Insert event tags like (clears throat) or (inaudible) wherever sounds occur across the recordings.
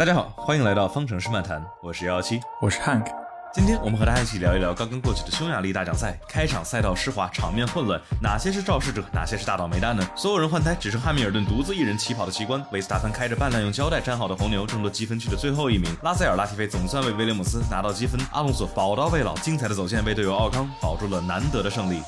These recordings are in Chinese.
大家好，欢迎来到方程式漫谈，我是幺幺七，我是 Hank。今天我们和大家一起聊一聊刚刚过去的匈牙利大奖赛，开场赛道湿滑，场面混乱，哪些是肇事者，哪些是大倒霉蛋呢？所有人换胎，只剩汉密尔顿独自一人起跑的奇观。维斯塔潘开着半辆用胶带粘好的红牛，争夺积分区的最后一名。拉塞尔、拉提菲总算为威廉姆斯拿到积分，阿隆索宝刀未老，精彩的走线为队友奥康保住了难得的胜利。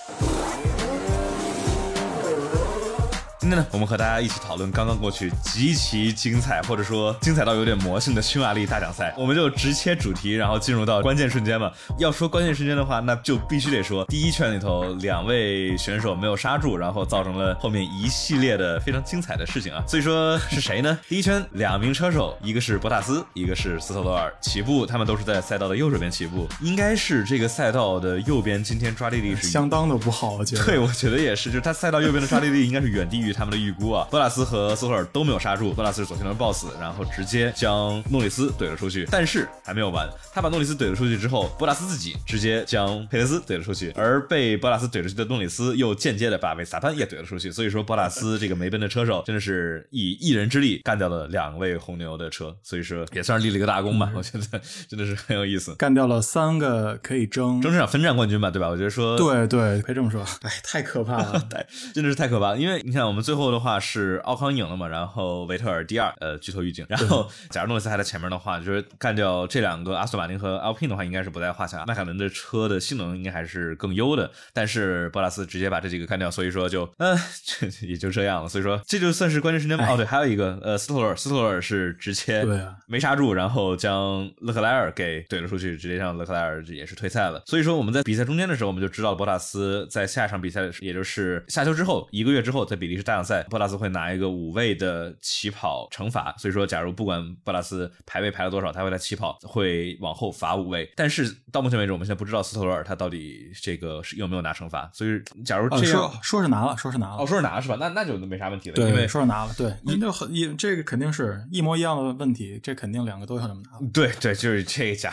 天呢，我们和大家一起讨论刚刚过去极其精彩，或者说精彩到有点魔性的匈牙利大奖赛。(laughs) 我们就直切主题，然后进入到关键瞬间吧。要说关键瞬间的话，那就必须得说第一圈里头两位选手没有刹住，然后造成了后面一系列的非常精彩的事情啊。所以说是谁呢？(laughs) 第一圈两名车手，一个是博塔斯，一个是斯特罗尔起步，他们都是在赛道的右手边起步，应该是这个赛道的右边今天抓地力是相当的不好，我觉得。对，我觉得也是，就是他赛道右边的抓地力应该是远低于。他们的预估啊，博拉斯和斯托尔都没有刹住，博拉斯是左前轮 boss，然后直接将诺里斯怼了出去。但是还没有完，他把诺里斯怼了出去之后，博拉斯自己直接将佩雷斯怼了出去，而被博拉斯怼出去的诺里斯又间接的把维斯塔潘也怼了出去。所以说，博拉斯这个梅奔的车手真的是以一人之力干掉了两位红牛的车，所以说也算是立了一个大功吧。我觉得真的是很有意思，干掉了三个可以争争这场分站冠军吧，对吧？我觉得说对对，可以这么说。哎，太可怕了，(laughs) 对，真的是太可怕了，因为。你看，我们最后的话是奥康赢了嘛，然后维特尔第二，呃，巨头预警。然后，假如诺里斯还在前面的话，就是干掉这两个阿斯顿马丁和 Alpine 的话，应该是不在话下。迈凯伦的车的性能应该还是更优的，但是博拉斯直接把这几个干掉，所以说就，嗯，(laughs) 也就这样了。所以说这就算是关键时间吧。哦，对，还有一个，呃，斯托尔，斯托尔是直接对没刹住，然后将勒克莱尔给怼了出去，直接让勒克莱尔也是退赛了。所以说我们在比赛中间的时候，我们就知道博塔斯在下一场比赛，也就是下休之后一个月之后，在比利时大奖赛。博拉斯会拿一个五位的起跑惩罚，所以说，假如不管博拉斯排位排了多少，他会在起跑会往后罚五位。但是到目前为止，我们现在不知道斯特罗尔他到底这个是有没有拿惩罚。所以，假如这样说是拿了，说是拿了，哦，说是拿了是吧？那那就没啥问题了，对，因为说是拿了，对，那就很一这个肯定是一模一样的问题，这肯定两个都要这么拿。对对，就是这个假。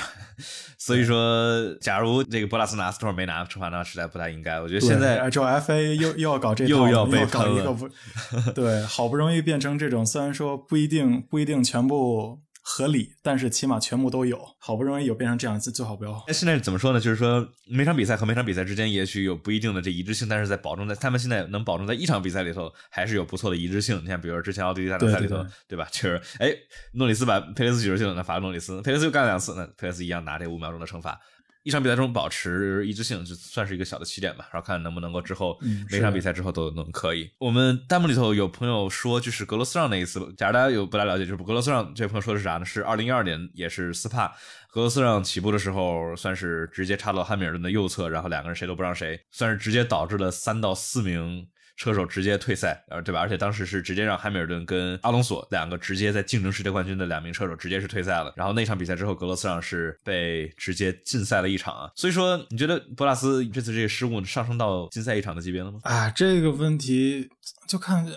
所以说，假如这个博拉斯拿斯托尔没拿惩罚，那实在不太应该。我觉得现在就 FA 又又要搞这又要被搞一个不。(laughs) 对，好不容易变成这种，虽然说不一定不一定全部合理，但是起码全部都有。好不容易有变成这样，最好不要。那现在怎么说呢？就是说每场比赛和每场比赛之间也许有不一定的这一致性，但是在保证在他们现在能保证在一场比赛里头还是有不错的一致性。你看，比如说之前奥地利大奖赛里头，对吧？就是哎，诺里斯把佩雷斯举出去了，那罚诺里斯，佩雷斯又干了两次，那佩雷斯一样拿这五秒钟的惩罚。一场比赛中保持一致性，就算是一个小的起点吧，然后看能不能够之后每场比赛之后都能可以。我们弹幕里头有朋友说，就是格罗斯让那一次，假如大家有不太了解，就是格罗斯让这位朋友说的是啥呢？是二零一二年，也是斯帕格罗斯让起步的时候，算是直接插到汉密尔顿的右侧，然后两个人谁都不让谁，算是直接导致了三到四名。车手直接退赛，呃，对吧？而且当时是直接让汉密尔顿跟阿隆索两个直接在竞争世界冠军的两名车手直接是退赛了。然后那场比赛之后，格罗斯让是被直接禁赛了一场啊。所以说，你觉得博拉斯这次这个失误上升到禁赛一场的级别了吗？啊，这个问题就看，我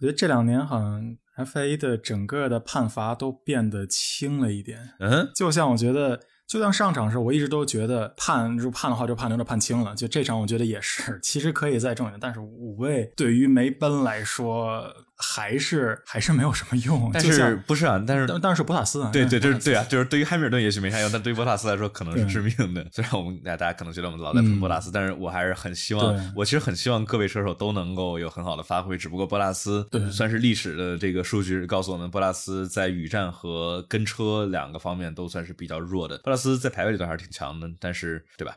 觉得这两年好像 FA 的整个的判罚都变得轻了一点。嗯，就像我觉得。就像上场时，我一直都觉得判如果判的话，就判有点判轻了。就这场，我觉得也是，其实可以再正一点。但是五位对于梅奔来说。还是还是没有什么用，但是不是啊？但是但是博塔斯啊，对对，(laughs) 就是对啊，就是对于汉密尔顿也许没啥用，但对于博塔斯来说可能是致命的。虽然我们大家可能觉得我们老在喷博塔斯，但是我还是很希望，我其实很希望各位车手都能够有很好的发挥。只不过博塔斯算是历史的这个数据告诉我们，博塔斯在雨战和跟车两个方面都算是比较弱的。博塔斯在排位里头还是挺强的，但是对吧？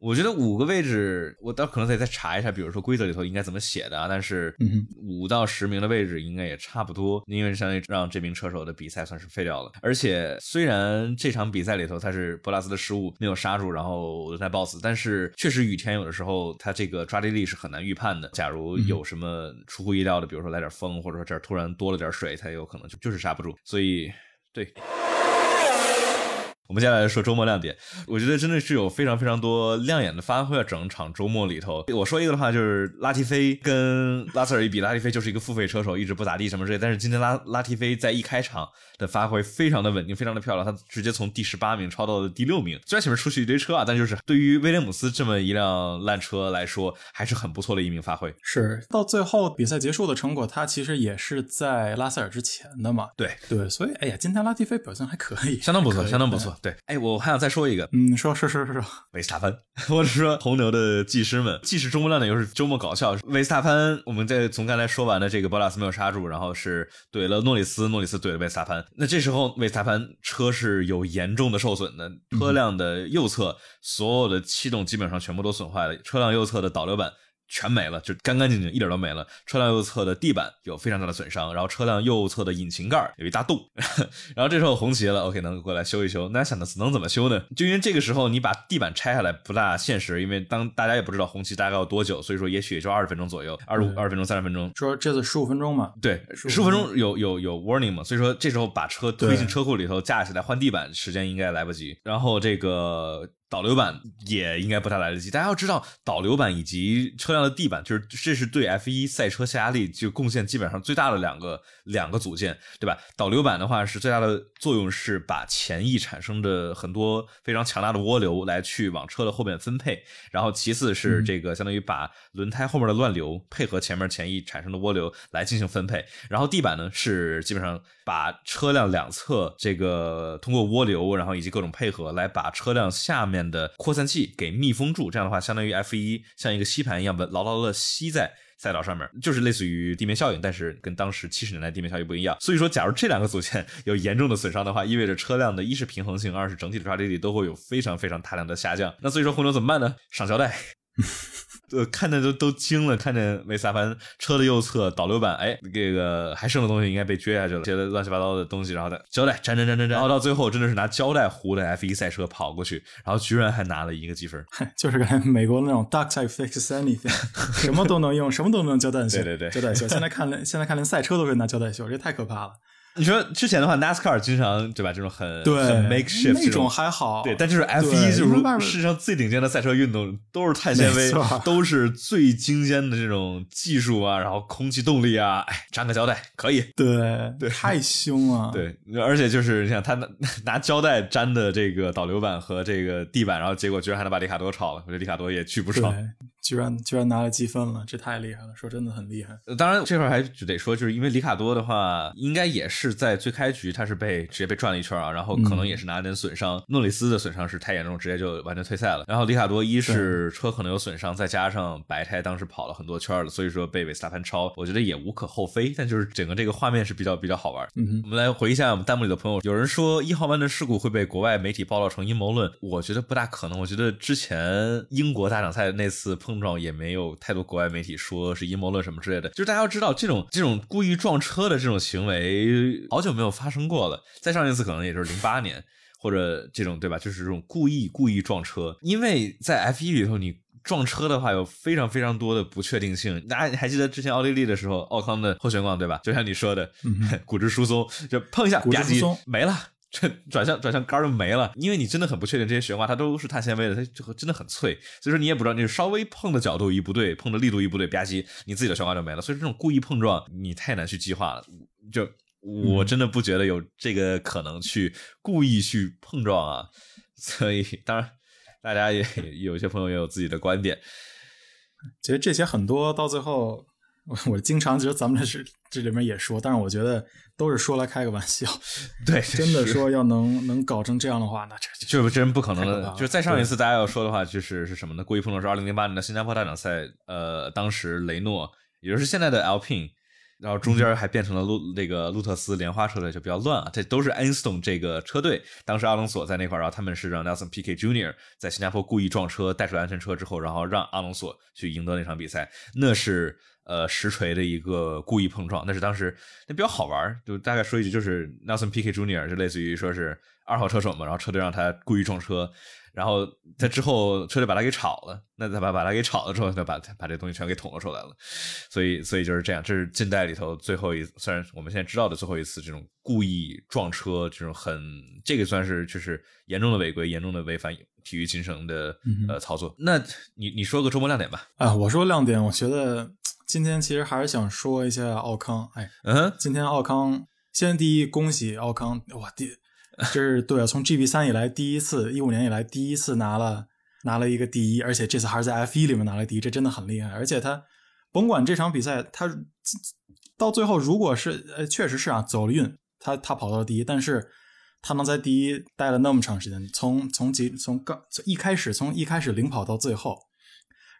我觉得五个位置，我倒可能得再查一下，比如说规则里头应该怎么写的啊。但是五到十名的位置应该也差不多，因为相当于让这名车手的比赛算是废掉了。而且虽然这场比赛里头他是博拉斯的失误没有刹住，然后在 BOSS，，但是确实雨天有的时候他这个抓地力是很难预判的。假如有什么出乎意料的，比如说来点风，或者说这儿突然多了点水，他有可能就就是刹不住。所以对。我们接下来说周末亮点，我觉得真的是有非常非常多亮眼的发挥啊！整场周末里头，我说一个的话就是拉提菲跟拉塞尔一比，拉提菲就是一个付费车手，一直不咋地什么之类。但是今天拉拉提菲在一开场的发挥非常的稳定，非常的漂亮，他直接从第十八名超到了第六名。虽然前面出去一堆车啊，但就是对于威廉姆斯这么一辆烂车来说，还是很不错的一名发挥。是到最后比赛结束的成果，他其实也是在拉塞尔之前的嘛？对对，所以哎呀，今天拉提菲表现还可以，相当不错，相当不错。对，哎，我还想再说一个，嗯，说说说说说，维斯塔潘，(laughs) 我是说红牛的技师们，既是周末亮点，又是周末搞笑。维斯塔潘，我们在从刚才说完的这个博拉斯没有刹住，然后是怼了诺里斯，诺里斯怼了维斯塔潘。那这时候维斯塔潘车是有严重的受损的，车辆的右侧所有的气动基本上全部都损坏了，车辆右侧的导流板。全没了，就干干净净，一点都没了。车辆右侧的地板有非常大的损伤，然后车辆右侧的引擎盖有一大洞。(laughs) 然后这时候红旗了，OK，能过来修一修。那想的能怎么修呢？就因为这个时候你把地板拆下来不大现实，因为当大家也不知道红旗大概要多久，所以说也许也就二十分钟左右，二十五二十分钟三十分钟。说这次十五分钟嘛？对，十五分钟有有有 warning 嘛？所以说这时候把车推进车库里头架起来换地板，时间应该来不及。然后这个。导流板也应该不太来得及。大家要知道，导流板以及车辆的地板，就是这是对 F 一赛车下压力就贡献基本上最大的两个两个组件，对吧？导流板的话是最大的作用是把前翼产生的很多非常强大的涡流来去往车的后面分配，然后其次是这个相当于把轮胎后面的乱流配合前面前翼产生的涡流来进行分配，然后地板呢是基本上把车辆两侧这个通过涡流，然后以及各种配合来把车辆下面。的扩散器给密封住，这样的话，相当于 F 一像一个吸盘一样，稳牢牢的吸在赛道上面，就是类似于地面效应，但是跟当时七十年代地面效应不一样。所以说，假如这两个组件有严重的损伤的话，意味着车辆的一是平衡性，二是整体的抓地力都会有非常非常大量的下降。那所以说，红牛怎么办呢？上胶带。(laughs) 呃，看的都都惊了，看见维斯塔潘车的右侧导流板，哎，这个还剩的东西应该被撅下去了，撅的乱七八糟的东西，然后再胶带粘粘粘粘粘，然后到最后真的是拿胶带糊的 F 一赛车跑过去，然后居然还拿了一个积分，(laughs) 就是跟美国那种 duct tape fix anything，什么都能用，什么都能胶带 (laughs) 修，对对对，胶带修。现在看连现在看连赛车都是拿胶带修，这太可怕了。你说之前的话，NASCAR 经常对吧？这种很对很 makeshift 那种还好，对，但就是 F 一就是世界上最顶尖的赛车运动，都是碳纤维，都是最精尖的这种技术啊，然后空气动力啊，哎，粘个胶带可以，对对，太凶了，对，而且就是你想他拿拿胶带粘的这个导流板和这个地板，然后结果居然还能把里卡多炒了，我觉得里卡多也巨不爽。居然居然拿了积分了，这太厉害了！说真的很厉害。当然这块还得说，就是因为里卡多的话，应该也是在最开局他是被直接被转了一圈啊，然后可能也是拿点损伤。诺里斯的损伤是太严重，直接就完全退赛了。然后里卡多一是车可能有损伤，再加上白胎当时跑了很多圈了，所以说被维斯塔潘超，我觉得也无可厚非。但就是整个这个画面是比较比较好玩。嗯，我们来回忆一下我们弹幕里的朋友，有人说一号弯的事故会被国外媒体报道成阴谋论，我觉得不大可能。我觉得之前英国大奖赛那次碰撞也没有。太多国外媒体说是阴谋论什么之类的，就是大家要知道，这种这种故意撞车的这种行为好久没有发生过了。再上一次可能也就是零八年，或者这种对吧？就是这种故意故意撞车，因为在 F 一里头，你撞车的话有非常非常多的不确定性。大家还记得之前奥地利的时候，奥康的后悬挂对吧？就像你说的，(laughs) 骨质疏松，就碰一下，吧唧没了。这转向转向杆就没了，因为你真的很不确定这些悬挂它都是碳纤维的，它就真的很脆，所以说你也不知道你稍微碰的角度一不对，碰的力度一不对，吧唧，你自己的悬挂就没了。所以这种故意碰撞你太难去计划了，就我真的不觉得有这个可能去故意去碰撞啊。所以当然大家也有些朋友也有自己的观点，其实这些很多到最后。我经常觉得咱们这是这里面也说，但是我觉得都是说来开个玩笑。(laughs) 对，真的说要能能搞成这样的话，那这就真不可能的。就是再上一次大家要说的话，就是是什么呢？故意碰撞是二零零八年的新加坡大奖赛，呃，当时雷诺，也就是现在的 Alpine。然后中间还变成了路那个路特斯莲花车队，就比较乱啊。这都是 n 这个车队，当时阿隆索在那块儿，然后他们是让 Nelson Piquet Jr. 在新加坡故意撞车，带出来安全车之后，然后让阿隆索去赢得那场比赛。那是呃实锤的一个故意碰撞，那是当时那比较好玩就大概说一句，就是 Nelson Piquet Jr. 就类似于说是二号车手嘛，然后车队让他故意撞车。然后在之后车队把他给炒了，那他把把他给炒了之后，他把把这东西全给捅了出来了，所以所以就是这样，这是近代里头最后一，虽然我们现在知道的最后一次这种故意撞车，这种很这个算是就是严重的违规，严重的违反体育精神的呃操作。那你你说个周末亮点吧？啊，我说亮点，我觉得今天其实还是想说一下奥康，哎，嗯，今天奥康先第一，恭喜奥康，哇，第。(laughs) 这是对啊，从 GB 三以来第一次，一五年以来第一次拿了拿了一个第一，而且这次还是在 F 一里面拿了第一，这真的很厉害。而且他甭管这场比赛，他到最后如果是呃，确实是啊，走了运，他他跑到了第一，但是他能在第一待了那么长时间，从从几从刚一开始从一开始领跑到最后，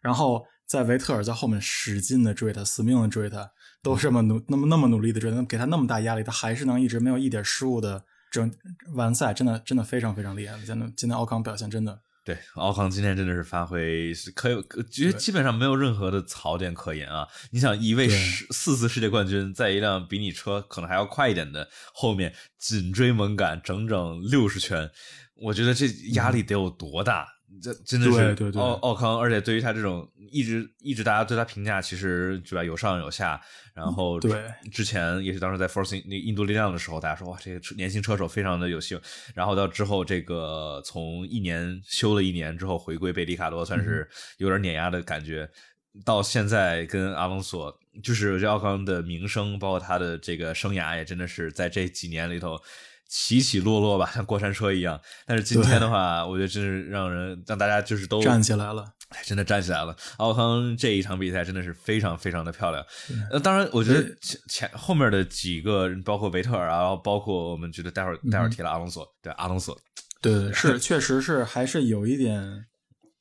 然后在维特尔在后面使劲的追他，死命的追他，都这么努那么那么努力的追，给他那么大压力，他还是能一直没有一点失误的。整完赛真的真的非常非常厉害，真的今天奥康表现真的对奥康今天真的是发挥是可有，觉得基本上没有任何的槽点可言啊！你想一位四次世界冠军在一辆比你车可能还要快一点的后面紧追猛赶整整六十圈，我觉得这压力得有多大？这真的是奥奥康，而且对于他这种一直一直大家对他评价，其实对吧有上有下。然后对之前也是当时在 Force 那印度力量的时候，大家说哇这个年轻车手非常的有幸。然后到之后这个从一年休了一年之后回归贝里卡多，算是有点碾压的感觉。到现在跟阿隆索，就是这奥康的名声，包括他的这个生涯，也真的是在这几年里头。起起落落吧，像过山车一样。但是今天的话，我觉得真是让人让大家就是都站起来了，真的站起来了。奥康这一场比赛真的是非常非常的漂亮。呃，当然，我觉得前前后面的几个，包括维特尔啊，包括我们觉得待会儿待会儿提了阿隆索，对阿隆索，对，是 (laughs) 确实是还是有一点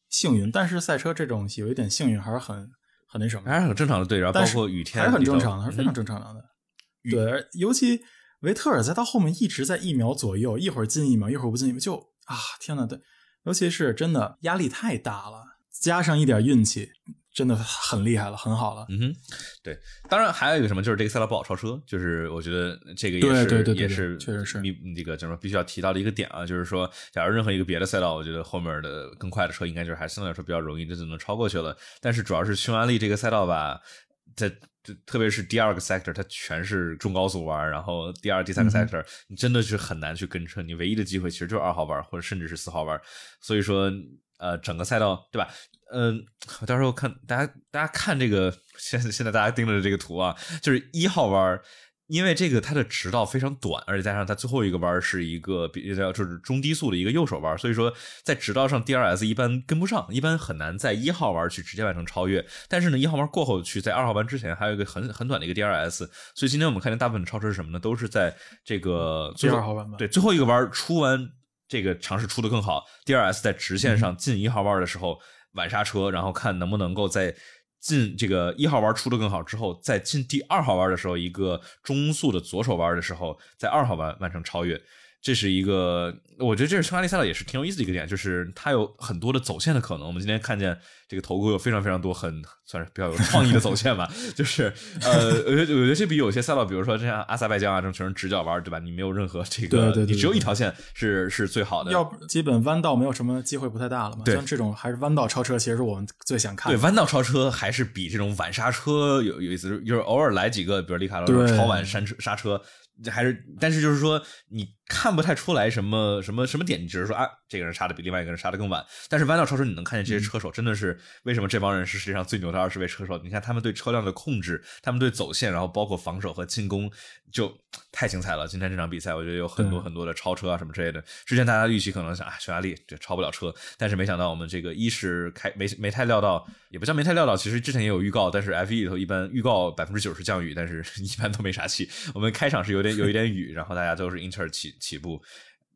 幸运。但是赛车这种有一点幸运还是很很那什么，还是很正常的。对，然后包括雨天还是很正常的，还是非常正常的。对，尤其。维特尔在他后面一直在一秒左右，一会儿进一秒，一会儿不进一秒，就啊，天呐，对，尤其是真的压力太大了，加上一点运气，真的很厉害了，很好了。嗯哼，对，当然还有一个什么，就是这个赛道不好超车，就是我觉得这个也是也是确实是你这个叫什么必须要提到的一个点啊，就是说，假如任何一个别的赛道，我觉得后面的更快的车应该就是还相对来说比较容易，这就能超过去了。但是主要是匈牙利这个赛道吧，在。特别是第二个 sector，它全是中高速弯，然后第二、第三个 sector，你真的是很难去跟车。你唯一的机会其实就是二号弯，或者甚至是四号弯。所以说，呃，整个赛道，对吧？嗯，到时候看大家，大家看这个，(laughs) 现现在大家盯着这个图啊，就是一号弯。因为这个它的直道非常短，而且加上它最后一个弯是一个比较就是中低速的一个右手弯，所以说在直道上 DRS 一般跟不上，一般很难在一号弯去直接完成超越。但是呢，一号弯过后去在二号弯之前还有一个很很短的一个 DRS，所以今天我们看见大部分的超车是什么呢？都是在这个第二号弯吧？对，最后一个弯出弯这个尝试出的更好，DRS 在直线上进一号弯的时候晚刹车，然后看能不能够在。进这个一号弯出的更好之后，在进第二号弯的时候，一个中速的左手弯的时候，在二号弯完成超越。这是一个，我觉得这是匈牙利赛道也是挺有意思的一个点，就是它有很多的走线的可能。我们今天看见这个头盔有非常非常多，很算是比较有创意的走线吧。(laughs) 就是呃，我觉得我觉得这比有些赛道，比如说像阿塞拜疆啊这种全是直角弯，对吧？你没有任何这个，你只有一条线是是最好的。要基本弯道没有什么机会，不太大了嘛。像这种还是弯道超车，其实是我们最想看。对，弯道超车还是比这种晚刹车有有意思，就是偶尔来几个，比如里卡罗超晚刹车刹车。还是，但是就是说，你看不太出来什么什么什么点，你只是说啊，这个人杀的比另外一个人杀的更晚。但是弯道超车，你能看见这些车手真的是为什么这帮人是世界上最牛的二十位车手？你看他们对车辆的控制，他们对走线，然后包括防守和进攻，就太精彩了。今天这场比赛，我觉得有很多很多的超车啊什么之类的。之前大家预期可能想啊，匈牙利这超不了车，但是没想到我们这个一是开没没太料到，也不叫没太料到，其实之前也有预告，但是 F 一里头一般预告百分之九十降雨，但是 (laughs) 一般都没啥气。我们开场是有点。有一点雨，然后大家都是英特尔起起步，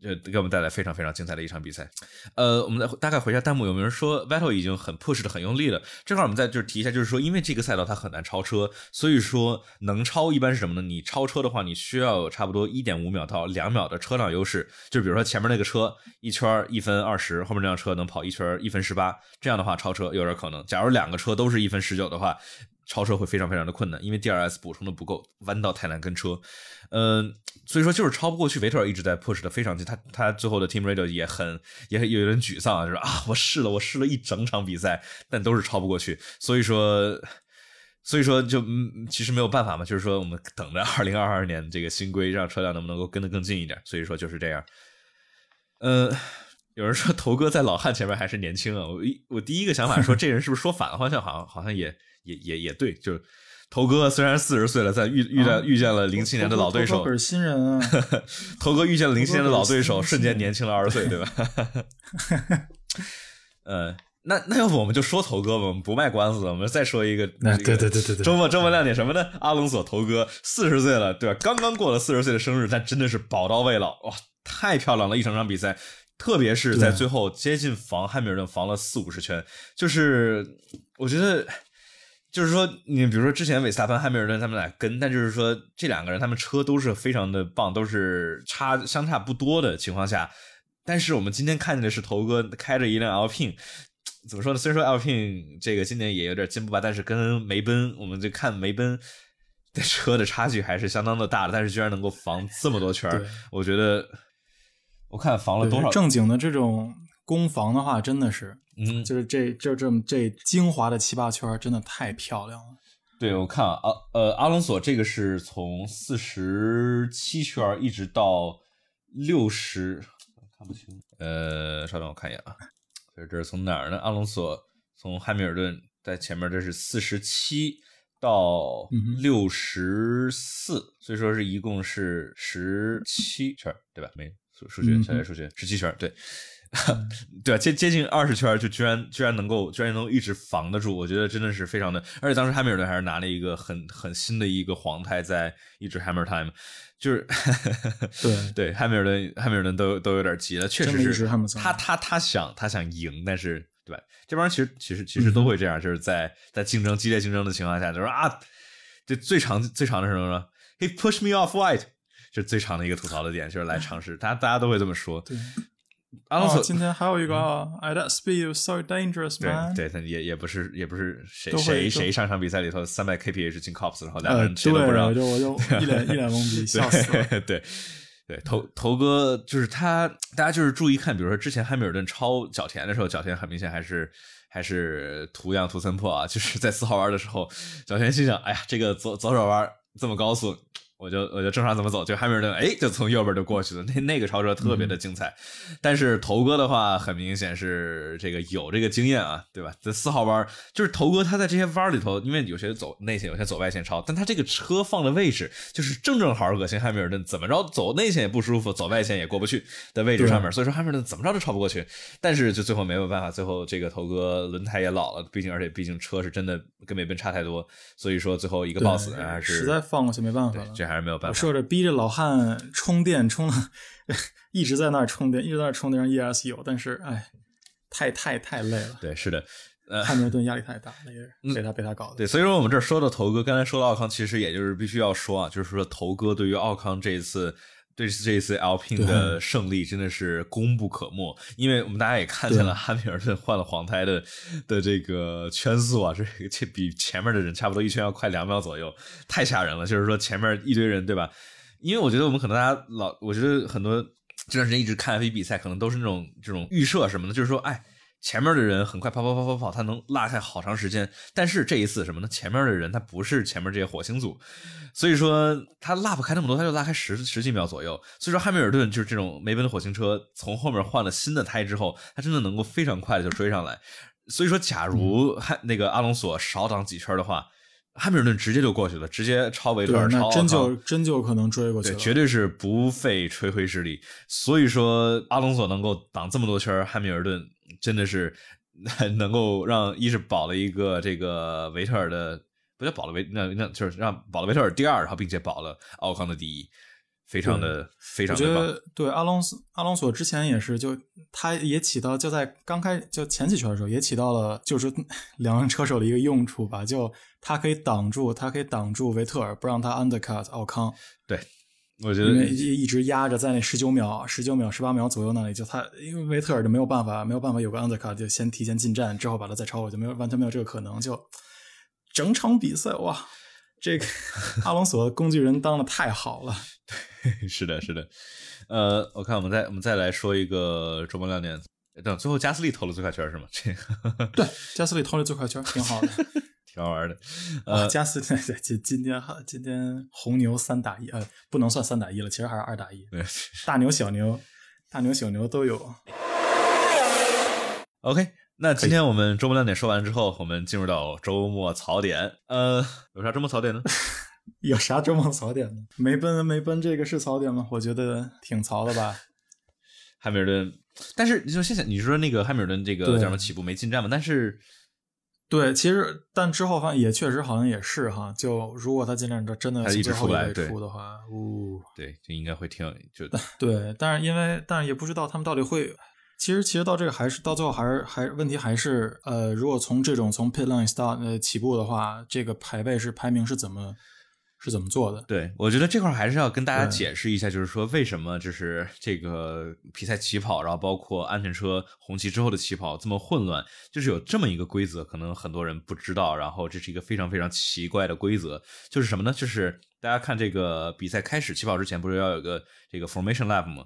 呃，给我们带来非常非常精彩的一场比赛。呃，我们再大概回一下弹幕，有没有人说 Vettel 已经很 push 的很用力了？正好我们再就是提一下，就是说，因为这个赛道它很难超车，所以说能超一般是什么呢？你超车的话，你需要有差不多一点五秒到两秒的车辆优势。就比如说前面那个车一圈一分二十，后面这辆车能跑一圈一分十八，这样的话超车有点可能。假如两个车都是一分十九的话。超车会非常非常的困难，因为 DRS 补充的不够，弯道太难跟车。嗯，所以说就是超不过去。维特尔一直在 push 的非常近，他他最后的 team radio 也很也很有点沮丧，就是啊，我试了，我试了一整场比赛，但都是超不过去。所以说，所以说就嗯，其实没有办法嘛，就是说我们等着二零二二年这个新规，让车辆能不能够跟得更近一点。所以说就是这样。嗯，有人说头哥在老汉前面还是年轻啊，我一我第一个想法说 (laughs) 这人是不是说反了方向，好像好像也也也也对，就是。头哥虽然四十岁了，在遇遇到遇见了零七年的老对手，是新人啊。(laughs) 头哥遇见了零七年的老对手，瞬间年轻了二十岁，对吧？(laughs) 呃，那那要不我们就说头哥吧，我们不卖关子了，我们再说一个。那对对对对对，周末周末亮点什么呢？阿隆索头哥四十岁了，对吧？刚刚过了四十岁的生日，但真的是宝刀未老，哇，太漂亮了！一场场比赛，特别是在最后接近防汉密尔顿防了四五十圈，就是我觉得。就是说，你比如说之前韦斯塔潘、汉密尔顿他们俩跟，但就是说这两个人他们车都是非常的棒，都是差相差不多的情况下，但是我们今天看见的是头哥开着一辆 Alpine，怎么说呢？虽然说 Alpine 这个今年也有点进步吧，但是跟梅奔，我们就看梅奔的车的差距还是相当的大的，但是居然能够防这么多圈我觉得我看防了多少正经的这种。攻防的话，真的是，嗯，就是这就这么这精华的七八圈，真的太漂亮了。对，我看啊，呃，阿隆索这个是从四十七圈一直到六十，看不清，呃，稍等，我看一眼啊，这这是从哪儿呢？阿隆索从汉密尔顿在前面，这是四十七到六十四，所以说是一共是十七圈，对吧？没数数学，小学数学，十七圈，对。(laughs) 对啊，接接近二十圈就居然居然能够居然能一直防得住，我觉得真的是非常的。而且当时汉密尔顿还是拿了一个很很新的一个黄胎在一直 Hammer Time，就是 (laughs) 对对汉密尔顿汉密尔顿都都有点急了，确实是他他他想他想赢，但是对吧？这帮人其实其实其实都会这样，就是在在竞争激烈竞争的情况下，就说啊，这最长最长的什么呢？He pushed me off white，就最长的一个吐槽的点，就是来尝试，(laughs) 大家大家都会这么说。阿隆索今天还有一个，at that speed so dangerous man。对，对，他也也不是也不是谁谁谁上场比赛里头三百 kph 进 cops，然后两个人谁都不让，我就我就 (laughs) 一脸一脸懵逼，笑死了。(laughs) 对对，头头哥就是他，大家就是注意看，比如说之前汉密尔顿超角田的时候，角田很明显还是还是图样图森破啊，就是在四号弯的时候，角田心想，哎呀，这个左左手弯这么高速。我就我就正常怎么走，就汉密尔顿哎，就从右边就过去了。那那个超车特别的精彩，但是头哥的话很明显是这个有这个经验啊，对吧？这四号弯就是头哥他在这些弯里头，因为有些走内线，有些走外线超，但他这个车放的位置就是正正好恶心汉密尔顿，怎么着走内线也不舒服，走外线也过不去的位置上面，所以说汉密尔顿怎么着都超不过去。但是就最后没有办法，最后这个头哥轮胎也老了，毕竟而且毕竟车是真的跟美奔差太多，所以说最后一个 boss 还是实在放过去没办法了。这还是没有办法。说着逼着老汉充电，充了 (laughs) 一直在那儿充电，一直在那儿充电，让 ES 有，但是哎，太太太累了。对，是的，汉密尔顿压力太大，那个被他被他搞的。对，所以说我们这儿说的头哥，刚才说到奥康，其实也就是必须要说啊，就是说头哥对于奥康这一次。对这一次 Alpine 的胜利真的是功不可没，因为我们大家也看见了汉密尔顿换了黄胎的的这个圈速啊，这这比前面的人差不多一圈要快两秒左右，太吓人了。就是说前面一堆人，对吧？因为我觉得我们可能大家老，我觉得很多这段时间一直看 F1 比赛，可能都是那种这种预设什么的，就是说，哎。前面的人很快跑跑跑跑跑，他能拉开好长时间。但是这一次什么呢？前面的人他不是前面这些火星组，所以说他拉不开那么多，他就拉开十十几秒左右。所以说汉密尔顿就是这种梅奔的火星车，从后面换了新的胎之后，他真的能够非常快的就追上来。所以说，假如汉那个阿隆索少挡几圈的话，汉密尔顿直接就过去了，直接超维特尔，超真就真就可能追过去了，绝对是不费吹灰之力。所以说，阿隆索能够挡这么多圈，汉密尔顿。真的是 (laughs) 能够让一是保了一个这个维特尔的，不叫保了维，那那就是让保了维特尔第二，然后并且保了奥康的第一，非常的非常。我觉得对阿隆索阿隆索之前也是，就他也起到就在刚开就前几圈的时候也起到了就是 (laughs) 两辆车手的一个用处吧，就他可以挡住他可以挡住维特尔，不让他 undercut 奥康。对。我觉得因为一直压着在那十九秒、十九秒、十八秒左右那里，就他因为维特尔就没有办法，没有办法有个 undercut，就先提前进站，之后把他再超过，就没有完全没有这个可能。就整场比赛哇，这个 (laughs) 阿隆索的工具人当的太好了。对，是的，是的。呃，我看我们再我们再来说一个周末亮点。等最后加斯利投了最快圈是吗？这个对，加斯利投了最快圈，挺好的，挺好玩的。呃，加斯 (laughs) 利今今天今天红牛三打一，呃，不能算三打一了，其实还是二打一。对，大牛小牛，大牛小牛都有。OK，那今天我们周末亮点说完之后，我们进入到周末槽点。呃，有啥周末槽点呢？(laughs) 有啥周末槽点呢？梅奔梅奔这个是槽点吗？我觉得挺槽的吧。(laughs) 汉密尔顿。但是你说现在你说那个汉密尔顿这个叫什么起步没进站嘛？但是对，其实但之后发现也确实好像也是哈。就如果他今天这真的他一直出不来出的话，呜，对，就应该会挺就 (laughs) 对。但是因为但是也不知道他们到底会，其实其实到这个还是到最后还是还问题还是呃，如果从这种从 pit line start 呃起步的话，这个排位是排名是怎么？是怎么做的？对我觉得这块还是要跟大家解释一下，就是说为什么就是这个比赛起跑，然后包括安全车红旗之后的起跑这么混乱，就是有这么一个规则，可能很多人不知道。然后这是一个非常非常奇怪的规则，就是什么呢？就是大家看这个比赛开始起跑之前，不是要有个这个 formation lap 吗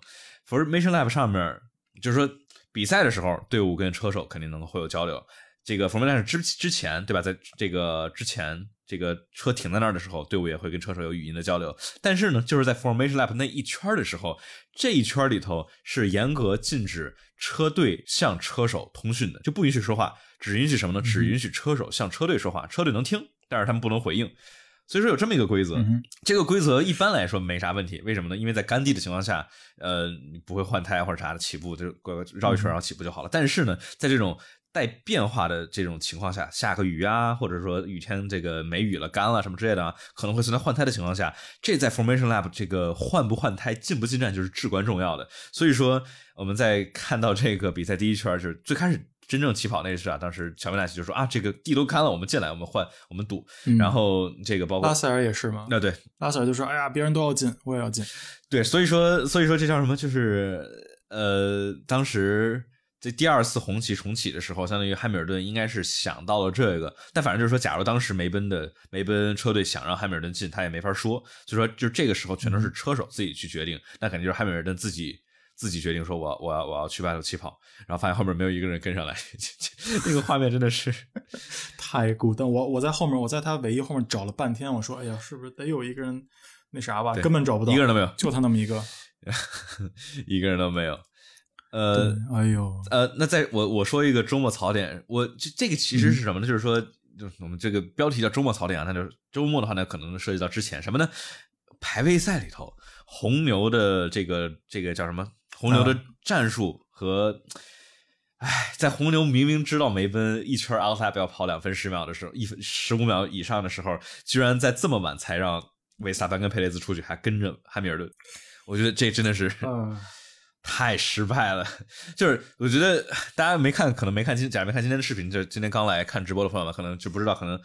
？formation lap 上面就是说比赛的时候，队伍跟车手肯定能会有交流。这个 formation lap 之之前，对吧？在这个之前。这个车停在那儿的时候，队伍也会跟车手有语音的交流。但是呢，就是在 formation lap 那一圈的时候，这一圈里头是严格禁止车队向车手通讯的，就不允许说话，只允许什么呢？只允许车手向车队说话，车队能听，但是他们不能回应。所以说有这么一个规则。这个规则一般来说没啥问题，为什么呢？因为在干地的情况下，呃，你不会换胎或者啥的，起步就绕一圈然后起步就好了。但是呢，在这种带变化的这种情况下，下个雨啊，或者说雨天这个没雨了、干了什么之类的啊，可能会存在换胎的情况下，这在 Formation Lab 这个换不换胎、进不进站就是至关重要的。所以说，我们在看到这个比赛第一圈，就是最开始真正起跑那是啊，当时乔梅纳奇就说啊，这个地都干了，我们进来，我们换，我们堵。然后这个包括拉塞尔也是吗？那对，拉塞尔就说，哎呀，别人都要进，我也要进。对，所以说，所以说这叫什么？就是呃，当时。这第二次红旗重启的时候，相当于汉密尔顿应该是想到了这个，但反正就是说，假如当时梅奔的梅奔车队想让汉密尔顿进，他也没法说，所以说就这个时候全都是车手自己去决定，那肯定就是汉密尔顿自己自己决定，说我我要我要去 battle 起跑，然后发现后面没有一个人跟上来，(laughs) 那个画面真的是 (laughs) 太孤单。我我在后面，我在他尾翼后面找了半天，我说，哎呀，是不是得有一个人那啥吧？根本找不到，一个人都没有，就他那么一个，(laughs) 一个人都没有。呃，哎呦，呃，那在我我说一个周末槽点，我这这个其实是什么呢？就是说，就我们这个标题叫周末槽点啊，那就是周末的话呢，可能涉及到之前什么呢？排位赛里头，红牛的这个这个叫什么？红牛的战术和，哎，在红牛明明知道梅奔一圈 outside 要跑两分十秒的时候，一分十五秒以上的时候，居然在这么晚才让维斯塔潘跟佩雷兹出去，还跟着汉密尔顿，我觉得这真的是。太失败了，就是我觉得大家没看，可能没看今，假如没看今天的视频，就今天刚来看直播的朋友们，可能就不知道，可能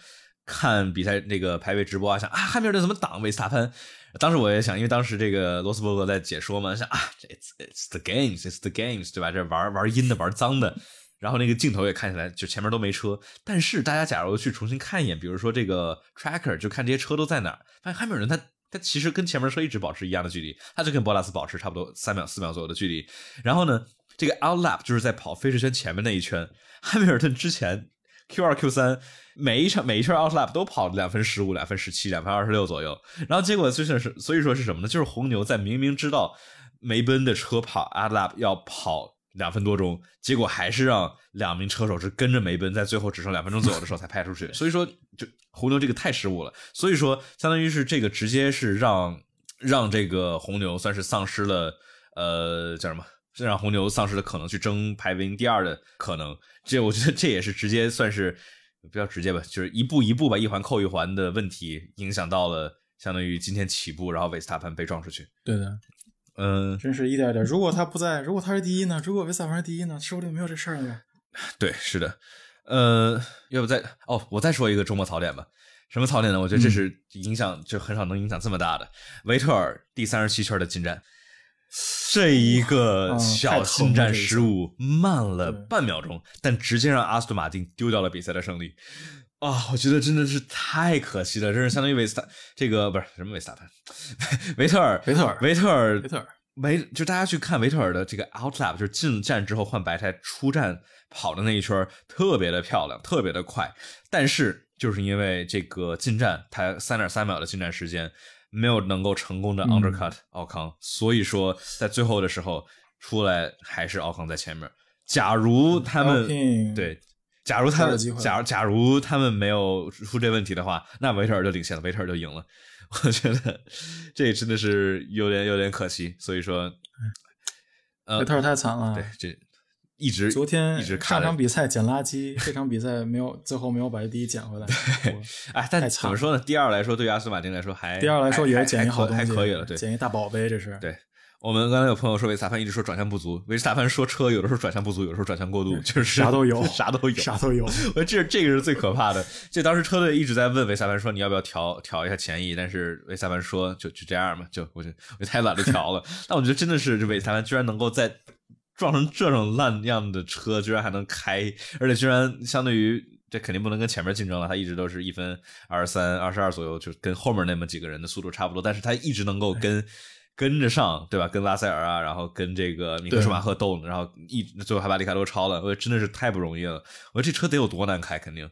看比赛那个排位直播啊，想啊汉密尔顿怎么挡维斯塔潘？当时我也想，因为当时这个罗斯伯格在解说嘛，想啊，it's it's the games, it's the games，对吧？这玩玩阴的，玩脏的，然后那个镜头也看起来就前面都没车，但是大家假如去重新看一眼，比如说这个 tracker，就看这些车都在哪，发现汉密尔顿他。他其实跟前面车一直保持一样的距离，他就跟博拉斯保持差不多三秒、四秒左右的距离。然后呢，这个 out lap 就是在跑飞驰圈前面那一圈。汉密尔顿之前 Q 二、Q 三每一场每一圈 out lap 都跑两分十五、两分十七、两分二十六左右。然后结果就是是，所以说是什么呢？就是红牛在明明知道梅奔的车跑 out lap 要跑。两分多钟，结果还是让两名车手是跟着梅奔，在最后只剩两分钟左右的时候才派出去。(laughs) 所以说，就红牛这个太失误了。所以说，相当于是这个直接是让让这个红牛算是丧失了，呃，叫什么？是让红牛丧失了可能去争排名第二的可能。这我觉得这也是直接算是比较直接吧，就是一步一步吧一环扣一环的问题影响到了，相当于今天起步，然后维斯塔潘被撞出去。对的。嗯，真是一点点。如果他不在，如果他是第一呢？如果维斯塔潘是第一呢？说不定没有这事儿呢。对，是的。呃，要不再哦，我再说一个周末槽点吧。什么槽点呢？我觉得这是影响，就很少能影响这么大的。维特尔第三十七圈的进站，这一个小进站失误，慢了半秒钟，但直接让阿斯顿马丁丢掉了比赛的胜利。啊，我觉得真的是太可惜了，这是相当于维斯塔这个不是什么维斯塔潘，(laughs) 维特尔，维特尔，维特尔，维特尔，维就大家去看维特尔的这个 outlap，就是进站之后换白胎出站跑的那一圈，特别的漂亮，特别的快。但是就是因为这个进站，他三点三秒的进站时间没有能够成功的 undercut 奥康，所以说在最后的时候出来还是奥康在前面。假如他们对。假如他们，假如假如他们没有出这问题的话，那维特尔就领先了，维特尔就赢了。(laughs) 我觉得这真的是有点有点可惜。所以说，呃，维特尔太惨了。对，这一直昨天一直上场比赛捡垃圾，这场比赛没有最后没有把第一捡回来。(laughs) 对哎，但怎么说呢？第二来说，对于阿斯顿马丁来说还第二来说也是捡一好东西，还可以了。对，捡一大宝贝，这是对。我们刚才有朋友说维斯塔潘一直说转向不足，维斯塔潘说车有的时候转向不足，有的时候转向过度，就是啥都有，(laughs) 啥都有，啥都有。我觉得这这个是最可怕的。就当时车队一直在问维斯塔潘说你要不要调调一下前翼，但是维斯塔潘说就就这样吧，就我就我太懒得调了。但我觉得真的是这维斯塔潘居然能够在撞成这种烂样的车，居然还能开，而且居然相对于这肯定不能跟前面竞争了，他一直都是一分二十三、二十二左右，就跟后面那么几个人的速度差不多，但是他一直能够跟。跟着上，对吧？跟拉塞尔啊，然后跟这个米克舒马赫斗呢，然后一最后还把里卡多超了，我觉得真的是太不容易了。我说这车得有多难开，肯定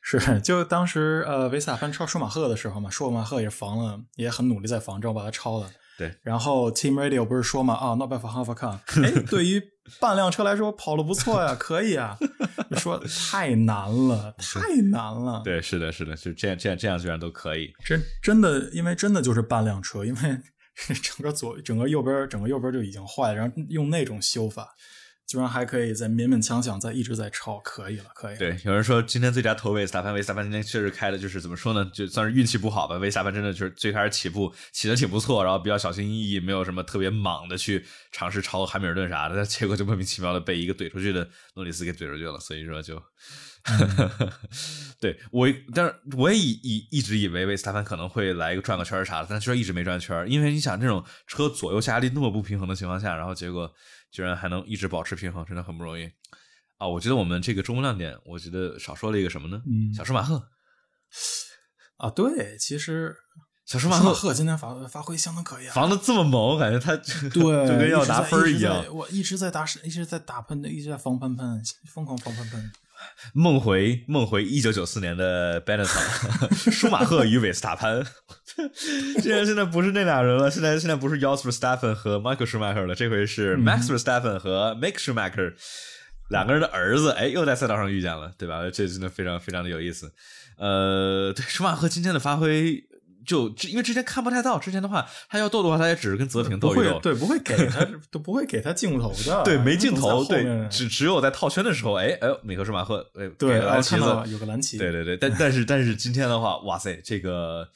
是。(laughs) 就当时呃，维斯塔潘超舒马赫的时候嘛，舒马赫也防了，也很努力在防，之后把他超了。对。然后 Team Radio 不是说嘛，啊，Not bad for half a car。(laughs) 哎，对于半辆车来说，跑的不错呀，可以啊。(laughs) 说太难了，太难了。对，是的，是的，就这样，这样，这样居然都可以。真真的，因为真的就是半辆车，因为。整个左、整个右边、整个右边就已经坏了，然后用那种修法，居然还可以在勉勉强强在一直在超，可以了，可以。对，有人说今天最佳头维斯塔潘，维斯塔潘今天确实开的就是怎么说呢，就算是运气不好吧。维斯塔潘真的就是最开始起步起的挺不错，然后比较小心翼翼，没有什么特别莽的去尝试超汉密尔顿啥的，但结果就莫名其妙的被一个怼出去的诺里斯给怼出去了，所以说就。(laughs) 对我，但是我也以以一直以为维斯塔潘可能会来一个转个圈啥的，但居然一直没转圈因为你想，这种车左右下压力那么不平衡的情况下，然后结果居然还能一直保持平衡，真的很不容易啊！我觉得我们这个中亮点，我觉得少说了一个什么呢？嗯，小舒马赫啊，对，其实小舒马赫今天发发挥相当可以，啊防的这么猛，我感觉他对就跟要拿分一样。我一直在打，一直在打喷的，一直在防喷喷，疯狂防喷喷。梦回梦回一九九四年的 Benetton，(laughs) 舒马赫与韦斯塔潘，(laughs) 现在现在不是那俩人了，现在现在不是 j o s p e r Steffen 和 Michael Schumacher 了，这回是 Max Verstappen 和 Mick Schumacher 两个人的儿子，哎，又在赛道上遇见了，对吧？这真的非常非常的有意思。呃，对，舒马赫今天的发挥。就因为之前看不太到，之前的话他要斗的话，他也只是跟泽平斗一斗，对，不会给他，(laughs) 都不会给他镜头的，(laughs) 对，没镜头，对，只只有在套圈的时候，哎哎，米克舒马赫，哎，对，蓝旗子，有个蓝旗，对对对，但 (laughs) 但是但是今天的话，哇塞，这个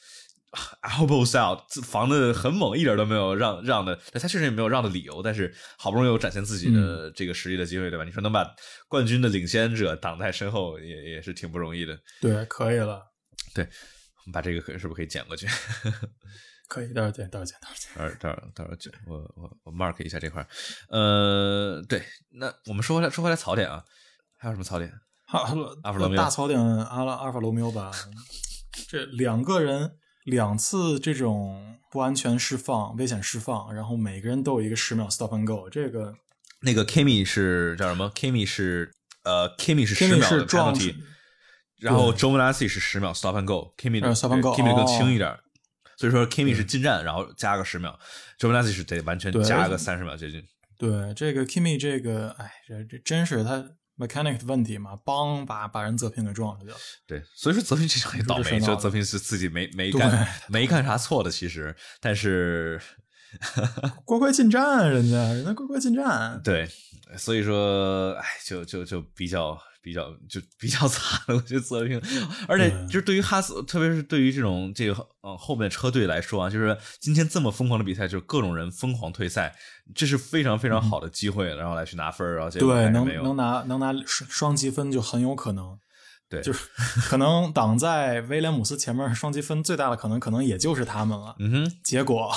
elbow style 防的很猛，一点都没有让让的，他确实也没有让的理由，但是好不容易有展现自己的这个实力的机会，对吧？你说能把冠军的领先者挡在身后，也也是挺不容易的，对，可以了，对。把这个可是不是可以剪过去？(laughs) 可以，待会儿剪，待会儿剪，待会儿剪，待会儿待会儿待会儿剪。我我我 mark 一下这块呃，对，那我们说回来，说回来槽点啊，还有什么槽点？(laughs) 阿阿法罗大槽点，阿拉阿尔法罗密欧吧。这两个人两次这种不安全释放、危险释放，然后每个人都有一个十秒 stop and go。这个那个 Kimi 是叫什么？Kimi 是呃，Kimi 是十秒的 penalty。然后 j o a n a s i 是十秒 stop and go，Kimi 的 stop and go，Kimi 更轻一点，所以说 Kimi 是进站，然后加个十秒 j o a n a s i 是得完全加个三十秒接近。对，这个 Kimi 这个，哎，这这真是他 mechanic 的问题嘛，帮把把人泽平给撞出去了。对，所以说泽平这场也倒霉，就泽平是自己没没干没干啥错的，其实，但是 (laughs) 乖乖进站，人家人家乖乖进站。对，所以说，哎，就就就比较。比较就比较 (laughs) 惨了，我觉得泽平，而且就是对于哈斯，特别是对于这种这个嗯后面车队来说啊，就是今天这么疯狂的比赛，就是各种人疯狂退赛，这是非常非常好的机会，然后来去拿分然后结果对能能拿能拿双双积分就很有可能，对，就 (laughs) 是可能挡在威廉姆斯前面双积分最大的可能，可能也就是他们了。嗯哼，结果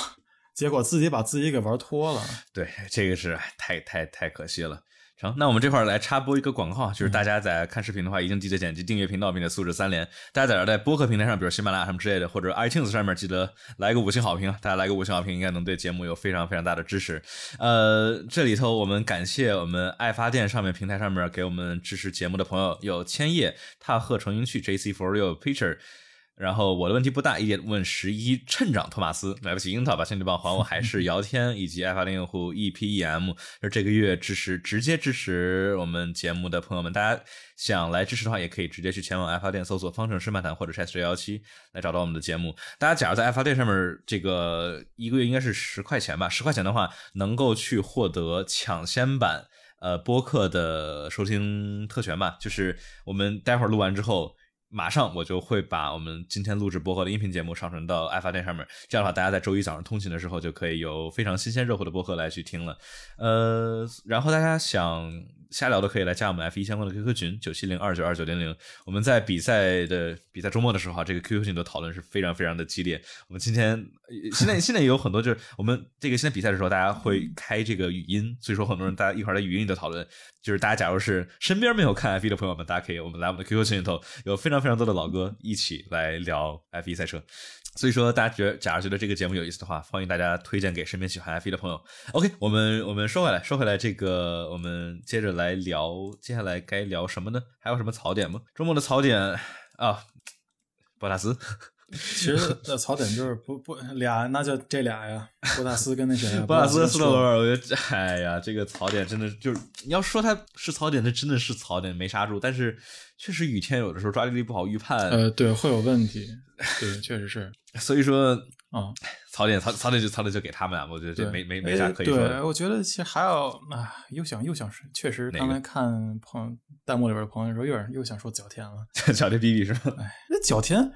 结果自己把自己给玩脱了，对，这个是太太太可惜了。成，那我们这块儿来插播一个广告，就是大家在看视频的话，一定记得点击订阅频道，并且素质三连。大家在这在播客平台上，比如喜马拉雅什么之类的，或者 iTunes 上面，记得来个五星好评啊！大家来个五星好评，应该能对节目有非常非常大的支持。呃，这里头我们感谢我们爱发电上面平台上面给我们支持节目的朋友，有千叶、踏鹤、成云趣、JC for you、Pitcher。然后我的问题不大，一点问十一趁长托马斯买不起樱桃，把兄弟棒还我，还是姚天以及爱发电用户 EPEM，是这个月支持直接支持我们节目的朋友们，大家想来支持的话，也可以直接去前往爱发电搜索方程式漫谈或者 S 六幺七来找到我们的节目。大家假如在爱发电上面这个一个月应该是十块钱吧，十块钱的话能够去获得抢先版呃播客的收听特权吧，就是我们待会儿录完之后。马上我就会把我们今天录制播客的音频节目上传到爱发电上面，这样的话，大家在周一早上通勤的时候就可以有非常新鲜热乎的播客来去听了。呃，然后大家想。瞎聊的可以来加我们 F 一相关的 QQ 群九七零二九二九零零。我们在比赛的比赛周末的时候啊，这个 QQ 群的讨论是非常非常的激烈。我们今天现在现在也有很多，就是我们这个现在比赛的时候，大家会开这个语音，所以说很多人大家一块在语音里头讨论。就是大家假如是身边没有看 F 一的朋友们，大家可以我们来我们的 QQ 群里头，有非常非常多的老哥一起来聊 F 一赛车。所以说，大家觉得假如觉得这个节目有意思的话，欢迎大家推荐给身边喜欢 F1 的朋友。OK，我们我们说回来，说回来，这个我们接着来聊，接下来该聊什么呢？还有什么槽点吗？周末的槽点啊，博塔斯。其实 (laughs) 那槽点就是不不俩，那就这俩呀，博塔斯跟那谁，博塔斯斯特罗尔。我觉得，哎呀，这个槽点真的就是你要说他是槽点，它真的是槽点，没刹住。但是确实雨天有的时候抓地力不好，预判呃，对，会有问题。对，确实是。(laughs) 所以说，啊，槽点槽槽点就槽点就给他们啊，我觉得这没没没啥可以说。对，我觉得其实还有啊，又想又想说，确实刚才看朋弹幕里边的朋友说，又又想说角田了，(laughs) 角田比比是吧？哎，那角田，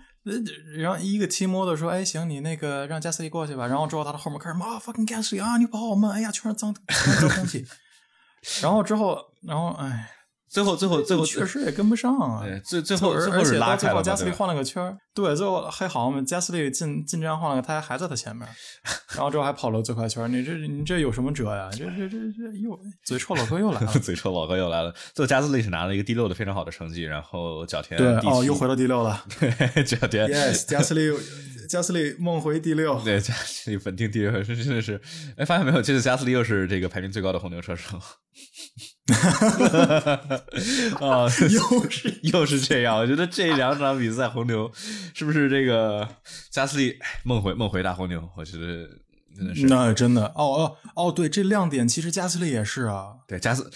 然后一个骑摩托说，哎，行，你那个让加斯利过去吧。然后之后他的后面开始骂 fucking 加斯利啊，你跑好慢，哎呀，全是脏脏东西。(laughs) 然后之后，然后哎。最后，最后，最后确实也跟不上啊！对，最最后，最后是拉开了。加斯利换了个圈对，最后还好嘛。加斯利进进站换了个胎，还在他前面，然后之后还跑了最快圈你这你这有什么辙呀？这这这这又嘴臭老哥又来了，(laughs) 嘴臭老哥又来了。最后加斯利是拿了一个第六的非常好的成绩，然后角田对哦又回到第六了。(laughs) 角田，yes，加斯利 (laughs) 加斯利梦回第六，对加斯利稳定第六，是真的是。哎，发现没有？这次加斯利又是这个排名最高的红牛车手。(laughs) 啊，又是又是这样，我觉得这两场比赛红牛是不是这个加斯利梦回梦回大红牛？我觉得真的是那真的哦哦哦，对，这亮点其实加斯利也是啊，对加斯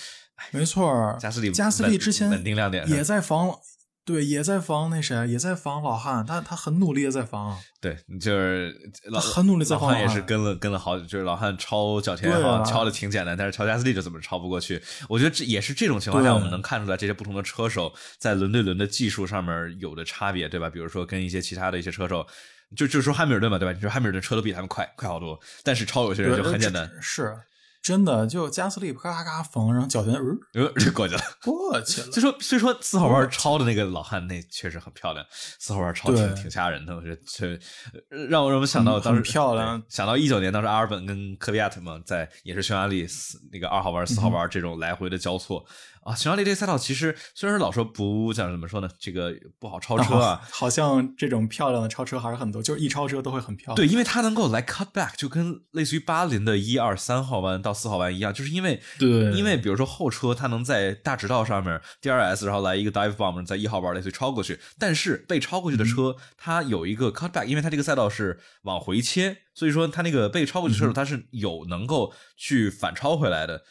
没错，加斯利加斯利之前稳定亮点也在防。对，也在防那谁，也在防老汉，他他很努力的在防。对，就是老很努力在防。老汉也是跟了跟了好，就是老汉超角田哈，超的挺简单，但是超加斯利就怎么超不过去？我觉得这也是这种情况下，我们能看出来这些不同的车手在轮对轮的技术上面有的差别，对吧？比如说跟一些其他的一些车手，就就说汉密尔顿嘛，对吧？你说汉密尔顿车都比他们快快好多，但是超有些人就很简单，是。真的就加斯利咔咔咔缝，然后脚尖呃就过去了，(laughs) 过去了。所以说，所以说四号弯超的那个老汉那确实很漂亮，四号弯超挺挺吓人的。我觉得这让我让我想到当时漂亮，想到一九年当时阿尔本跟科比亚特嘛，在也是匈牙利那个二号弯四号弯这种来回的交错。啊，匈牙利这个赛道其实虽然老说不讲怎么说呢，这个不好超车啊，好像这种漂亮的超车还是很多，就是一超车都会很漂亮。对，因为它能够来 cut back，就跟类似于巴林的一二三号弯到四号弯一样，就是因为对，因为比如说后车它能在大直道上面 DRS，然后来一个 dive bomb，在一号弯类似于超过去，但是被超过去的车它有一个 cut back，因为它这个赛道是往回切，所以说它那个被超过去的车手它是有能够去反超回来的。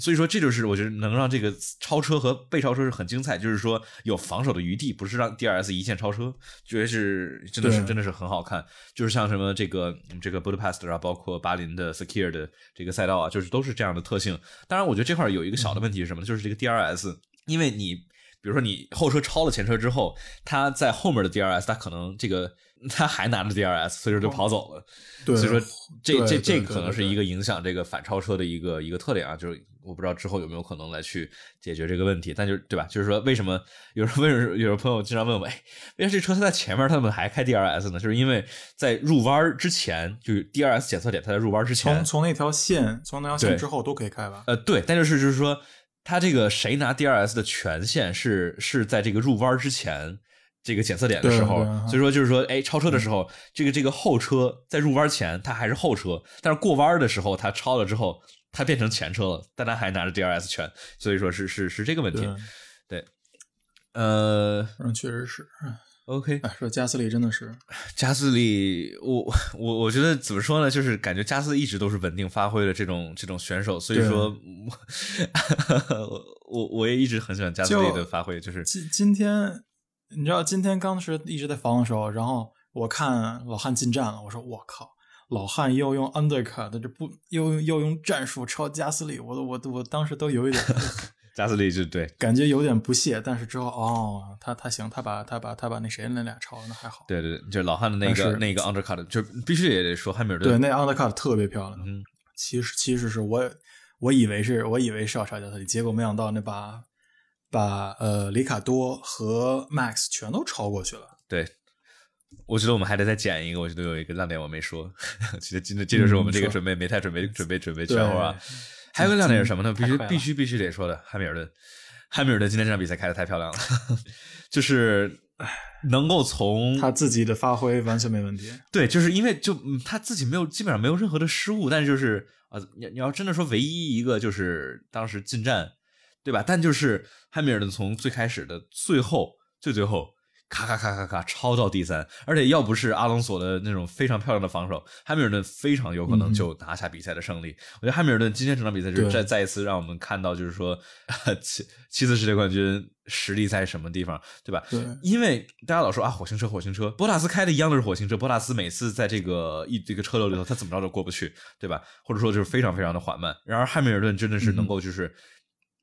所以说，这就是我觉得能让这个超车和被超车是很精彩，就是说有防守的余地，不是让 DRS 一线超车，觉得是真的是真的是很好看。就是像什么这个这个 Budapest 啊，包括巴林的 Secure 的这个赛道啊，就是都是这样的特性。当然，我觉得这块有一个小的问题是什么呢？就是这个 DRS，因为你比如说你后车超了前车之后，它在后面的 DRS，它可能这个。他还拿着 DRS，所以说就跑走了。对所以说这这这可能是一个影响这个反超车的一个一个特点啊，就是我不知道之后有没有可能来去解决这个问题。但就是对吧？就是说为什么有人问，有的朋友经常问我，哎，为啥这车它在前面，他们还开 DRS 呢？就是因为在入弯之前，就是 DRS 检测点，它在入弯之前，从从那条线，从那条线之后都可以开吧？呃，对，但就是就是说。他这个谁拿 DRS 的权限是是在这个入弯之前这个检测点的时候，所以说就是说，哎，超车的时候，这个这个后车在入弯前它还是后车，但是过弯的时候它超了之后，它变成前车了，但它还拿着 DRS 权，所以说是是是这个问题。对，呃，嗯，确实是。OK，说加斯利真的是 (laughs) 加斯利，我我我觉得怎么说呢？就是感觉加斯一直都是稳定发挥的这种这种选手，所以说，(laughs) 我我也一直很喜欢加斯利的发挥。就是今今天，你知道今天刚是一直在防的时候，然后我看老汉进站了，我说我靠，老汉又用 undercut，这不又又用战术超加斯利，我我我当时都有一点。(laughs) 加斯利就对，感觉有点不屑，但是之后哦，他他行，他把他把他把那谁那俩超，那还好。对对对，就老汉的那个那个 undercut，就必须也得说汉密尔顿。对，那 undercut 特别漂亮。嗯，其实其实是我我以为是我以为是要超加斯利，结果没想到那把把呃里卡多和 Max 全都超过去了。对，我觉得我们还得再剪一个，我觉得有一个亮点我没说，(laughs) 其实今天这就是我们这个准备没太准备准备准备全乎啊。还有个亮点是什么呢？必须必须必须得说的，汉密尔顿，汉密尔顿今天这场比赛开的太漂亮了，(laughs) 就是能够从他自己的发挥完全没问题。对，就是因为就他自己没有基本上没有任何的失误，但是就是啊，你你要真的说唯一一个就是当时进站，对吧？但就是汉密尔顿从最开始的最后最最后。咔咔咔咔咔，超到第三，而且要不是阿隆索的那种非常漂亮的防守，汉密尔顿非常有可能就拿下比赛的胜利。我觉得汉密尔顿今天这场比赛就是再再一次让我们看到，就是说七七次世界冠军实力在什么地方，对吧？对，因为大家老说啊，火星车，火星车，博塔斯开的一样都是火星车，博塔斯每次在这个一这个车流里头，他怎么着都过不去，对吧？或者说就是非常非常的缓慢。然而汉密尔顿真的是能够就是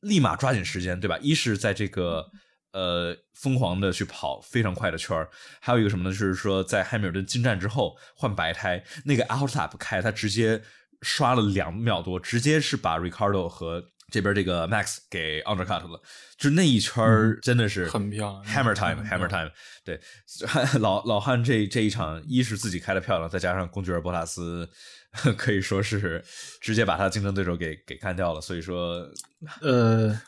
立马抓紧时间，对吧？一是在这个。呃，疯狂的去跑非常快的圈儿，还有一个什么呢？就是说，在汉密尔顿进站之后换白胎，那个 out up 开，他直接刷了两秒多，直接是把 Ricardo 和这边这个 Max 给 undercut 了，就那一圈儿真的是很漂亮，hammer time，hammer time。对，老老汉这这一场，一是自己开的漂亮，再加上公爵尔博塔斯 (laughs) 可以说是直接把他竞争对手给给干掉了，所以说，呃。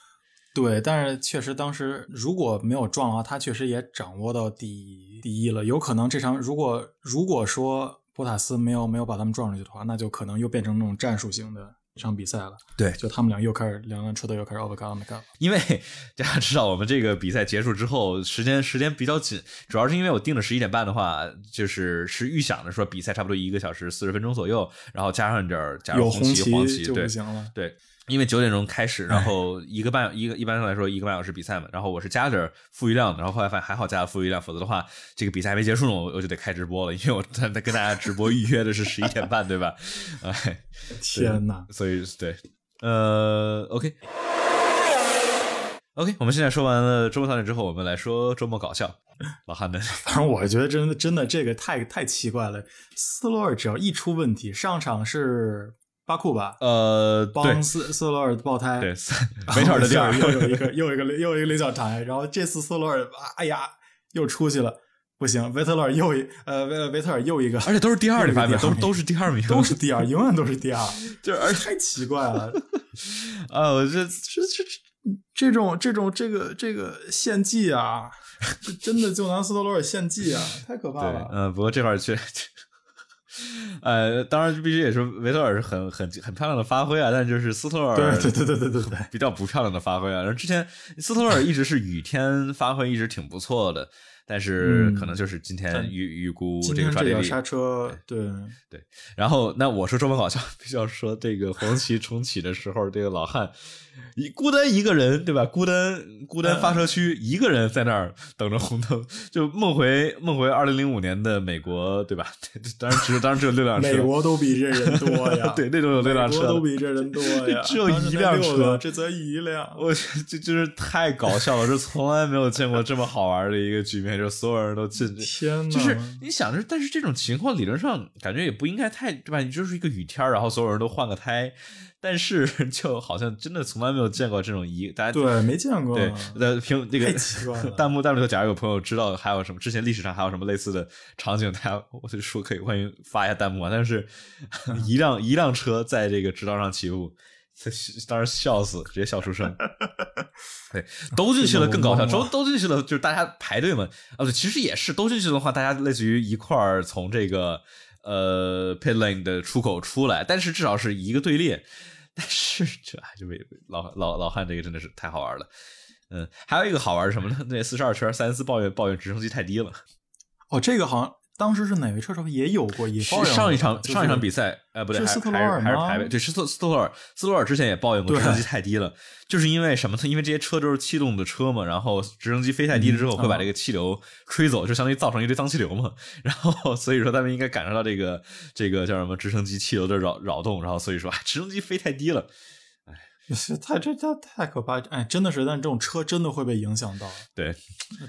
对，但是确实当时如果没有撞的话，他确实也掌握到第第一了。有可能这场如果如果说博塔斯没有没有把他们撞出去的话，那就可能又变成那种战术性的一场比赛了。对，就他们俩又开始两辆车都又开始 overcut overcut。因为 (laughs) 大家知道，我们这个比赛结束之后，时间时间比较紧，主要是因为我定的十一点半的话，就是是预想着说比赛差不多一个小时四十分钟左右，然后加上点儿加入红旗黄旗就不行了。对。因为九点钟开始，然后一个半一个一般来说一个半小时比赛嘛，然后我是加点富余量的，然后后来发现还好加了富余量，否则的话这个比赛还没结束呢，我我就得开直播了，因为我在在跟大家直播预约的是十一点半，对吧？哎，天哪！所以对，呃，OK，OK，我们现在说完了周末操练之后，我们来说周末搞笑。老汉的，反正我觉得真的真的这个太太奇怪了，斯洛尔只要一出问题，上场是。巴库吧，呃，帮斯斯罗尔爆胎，对，维特尔的第二，又有一个又一个又一个领奖台，然后这次斯罗尔，哎呀，又出去了，不行，维特尔又一，呃，维维特尔又一个，而且都是第二的发现，都都是第二名，都是第二，永远都是第二，(laughs) 就而太奇怪了，(laughs) 啊，我这这这这种这种这个这个献祭啊，真的就拿斯托罗尔献祭啊，太可怕了，嗯，不过这块儿确。(laughs) 呃，当然必须也是维特尔是很很很漂亮的发挥啊，但就是斯特尔对对对对对对比较不漂亮的发挥啊。然后之前斯特尔一直是雨天发挥一直挺不错的。但是可能就是今天预预估这个抓地力刹车，对对。然后那我说中文搞笑，必须要说这个红旗重启的时候，这个老汉一孤单一个人，对吧？孤单孤单发车区一个人在那儿等着红灯，就梦回梦回二零零五年的美国，对吧？(laughs) 当然只有当然只有六辆车，美国都比这人多呀。(laughs) 对，那种有六辆车，都比这人多呀。(laughs) 只有一辆车，这则一辆，我这就是太搞笑了，这从来没有见过这么好玩的一个局面。就所有人都进，天就是你想着，但是这种情况理论上感觉也不应该太对吧？你就是一个雨天然后所有人都换个胎，但是 (laughs) 就好像真的从来没有见过这种一大家对没见过对在评那个 (laughs) 弹幕弹幕里头，假如有朋友知道还有什么之前历史上还有什么类似的场景，大家我就说可以欢迎发一下弹幕啊。但是 (laughs) 一辆一辆车在这个直道上起步，当时笑死，直接笑出声。对，都进去了更搞笑，都都进去了，就是大家排队嘛。啊，对，其实也是都进去的话，大家类似于一块儿从这个呃 pit lane 的出口出来，但是至少是一个队列。但是这就为老老老汉这个真的是太好玩了。嗯，还有一个好玩是什么呢？那四十二圈，塞恩斯抱怨抱怨直升机太低了。哦，这个好像。当时是哪位车手也有过？也上一场上一场比赛，哎，不对，是斯特罗尔还是排位？对，是斯斯特罗尔。斯特罗尔之前也抱怨过直升机太低了，就是因为什么？因为这些车都是气动的车嘛，然后直升机飞太低了之后，会把这个气流吹走，就相当于造成一堆脏气流嘛。然后所以说他们应该感受到这个这个叫什么直升机气流的扰扰动，然后所以说直升机飞太低了。太这这太可怕！哎，真的是，但这种车真的会被影响到。对，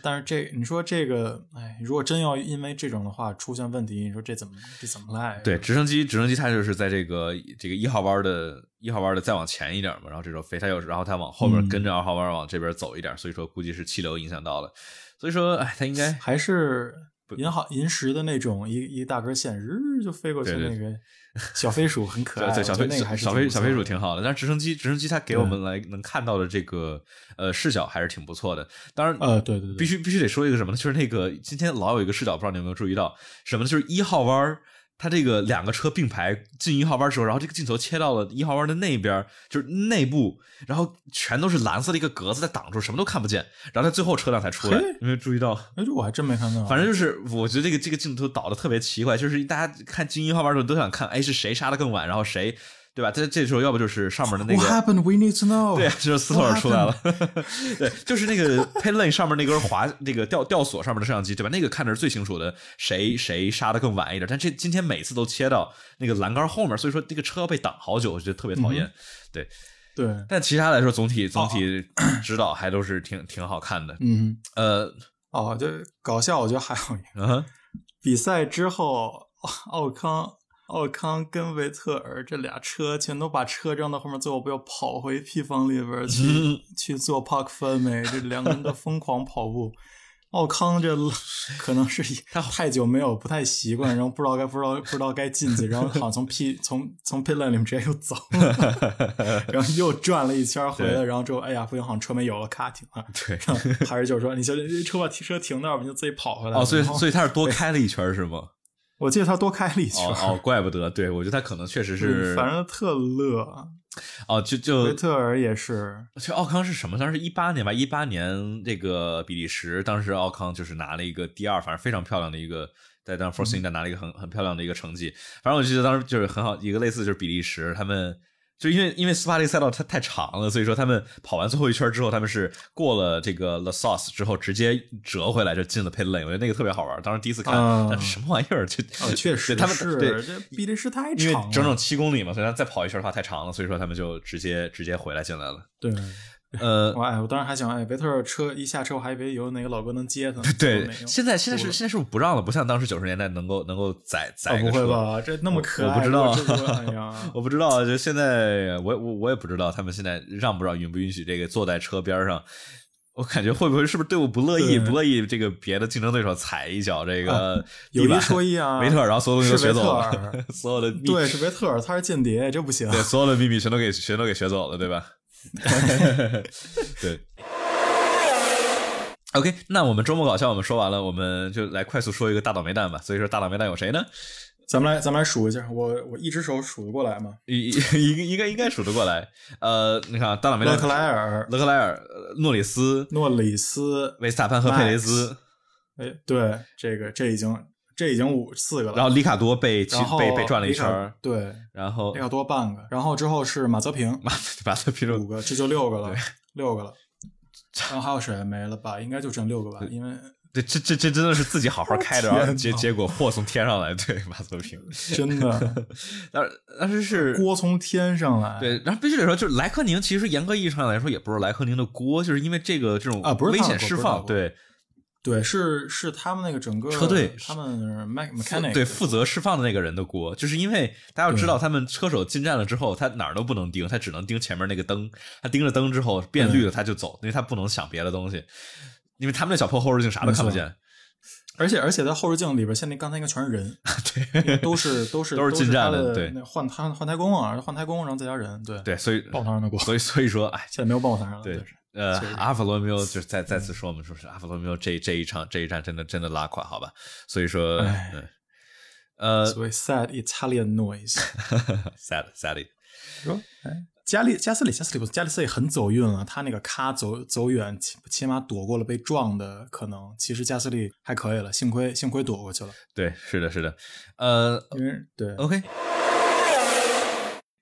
但是这你说这个，哎，如果真要因为这种的话出现问题，你说这怎么这怎么来？对，直升机直升机它就是在这个这个一号弯的一号弯的再往前一点嘛，然后这时候飞它又然后它往后面跟着二号弯往这边走一点，所以说估计是气流影响到了。所以说，哎，它应该还是银好银石的那种一一大根线日就飞过去那个。(laughs) 小飞鼠很可爱，对小飞那个还是小飞小飞鼠挺好的，但是直升机直升机它给我们来能看到的这个呃视角还是挺不错的。当然呃对对对，必须必须得说一个什么呢？就是那个今天老有一个视角，不知道你有没有注意到什么？就是一号弯它这个两个车并排进一号弯的时候，然后这个镜头切到了一号弯的那边，就是内部，然后全都是蓝色的一个格子在挡住，什么都看不见。然后他最后车辆才出来，有没有注意到？哎，这我还真没看到。反正就是，我觉得这个这个镜头导的特别奇怪，就是大家看进一号弯的时候都想看，哎，是谁刹的更晚，然后谁。对吧？这这时候要不就是上面的那个，对，就是斯托尔出来了。(laughs) 对，就是那个 pit lane 上面那根滑那个吊吊索上面的摄像机，对吧？那个看着是最清楚的，谁谁杀的更晚一点。但这今天每次都切到那个栏杆后面，所以说这个车被挡好久，我觉得特别讨厌。对对，但其他来说，总体总体 (clears throat) 指导还都是挺挺好看的。嗯呃哦，就搞笑，我觉得还好一个比赛之后，奥康。奥康跟维特尔这俩车全都把车扔到后面，最后不要跑回 P 房里边去 (laughs) 去做 Park 分美，这两个人的疯狂跑步。奥康这 (laughs) 可能是他太久没有不太习惯，然后不知道该不知道不知道该进去，然后好像从 P 从从 Pit Lane 里面直接又走了，(laughs) 然后又转了一圈回来，然后之后哎呀不行，好像车没油了，咔停了。对，还是就是说你先车把车停那儿，你就自己跑回来。哦，所以所以他是多开了一圈是吗？我记得他多开了一圈哦，怪不得，对我觉得他可能确实是，反正特乐哦，就就维特尔也是，其实奥康是什么？当时一八年吧，一八年这个比利时，当时奥康就是拿了一个第二，反正非常漂亮的一个，在当 Force India 拿了一个很很漂亮的一个成绩。反正我记得当时就是很好，一个类似就是比利时他们。就因为因为斯巴利赛道它太长了，所以说他们跑完最后一圈之后，他们是过了这个 La Sauce 之后，直接折回来就进了 Pit Lane，我觉得那个特别好玩。当时第一次看，什么玩意儿？就确实，他们对这比利时太长，因为整整七公里嘛，所以他再跑一圈的话太长了，所以说他们就直接直接回来进来了。对。(laughs) 呃，我哎，我当时还想，哎，维特尔车一下车，我还以为有哪个老哥能接他。对，现在现在是现在是不是不让了？不像当时九十年代能够能够载载。不会吧？这那么可爱？(laughs) (laughs) 我不知道。哎呀，我不知道。就现在，我我我也不知道他们现在让不让允不允许这个坐在车边上。我感觉会不会是不是队伍不乐意？不乐意这个别的竞争对手踩一脚这个有一说一啊，维特尔，然后所有东西都学走了，所有的对是维特尔，他是间谍，这不行。对，所有的秘密全都给全都给学走了，对吧？对，OK，那我们周末搞笑我们说完了，我们就来快速说一个大倒霉蛋吧。所以说大倒霉蛋有谁呢？咱们来，咱们来数一下，我我一只手数得过来吗？(laughs) 应应应该应该数得过来。呃，你看大倒霉蛋，勒克莱尔、勒克莱尔、诺里斯、诺里斯、维斯塔潘和佩雷兹。哎，对，这个这已经。这已经五四个了，然后里卡多被被被转了一圈，对，然后里卡多半个，然后之后是马泽平，马马泽平五个，这就六个了，六个了，然后还有谁没了吧？应该就剩六个吧，因为对，这这这真的是自己好好开着，结结果祸从天上来，对马泽平，真的，(laughs) 但但是是锅从天上来，对，然后必须得说，就是莱克宁其实严格意义上来说也不是莱克宁的锅，就是因为这个这种啊不是危险释放，对。对，是是他们那个整个车队，他们 mechanic 对负责释放的那个人的锅，就是因为大家要知道，他们车手进站了之后，他哪儿都不能盯，他只能盯前面那个灯，他盯着灯之后变绿了他就走，因为他不能想别的东西，因为他们那小破后视镜啥都看不见。而且而且在后视镜里边，现在刚才应该全是人，(laughs) 对，都是 (laughs) 都是都是进站的，对，换他换胎工啊，换胎工，然后再加人，对对，所以棒上的锅，所以所以说，哎，现在没有棒上了，对，呃，阿弗罗密欧 (laughs) 就是再再次说，我们说是阿弗罗密欧这这一场这一战真的真的拉垮，好吧，所以说，呃，所谓 sad Italian noise，sad sad，说，哎。加利加斯里加斯里不加利斯也很走运了，他那个咔走走远，起起码躲过了被撞的可能。其实加斯利还可以了，幸亏幸亏躲过去了。对，是的，是的，呃，对，OK。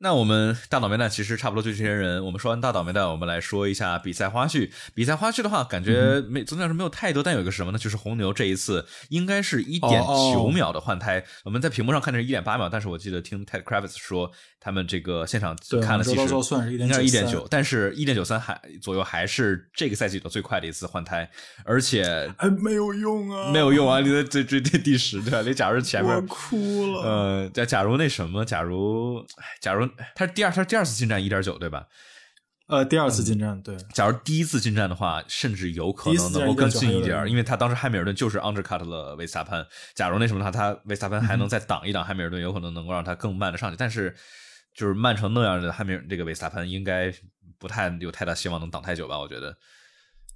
那我们大倒霉蛋其实差不多就这些人。我们说完大倒霉蛋，我们来说一下比赛花絮。比赛花絮的话，感觉没总体来说没有太多，但有一个什么呢？就是红牛这一次应该是一点九秒的换胎。我们在屏幕上看的是一点八秒，但是我记得听 Ted Kravitz 说，他们这个现场看了，其实应该是一点九，但是一点九三还左右还是这个赛季的最快的一次换胎，而且还没有用啊，没有用啊！你在追追第第十对吧？你假如前面我哭了，呃，假假如那什么，假如假如。他是第二，他是第二次进站一点九，对吧？呃，第二次进站，对。假如第一次进站的话，甚至有可能能够更近一点，因为他当时汉密尔顿就是 undercut 了维斯塔潘。假如那什么的话，他维斯塔潘还能再挡一挡汉密尔顿，有可能能够让他更慢的上去。但是，就是慢成那样的汉密尔这个维斯塔潘应该不太有太大希望能挡太久吧？我觉得。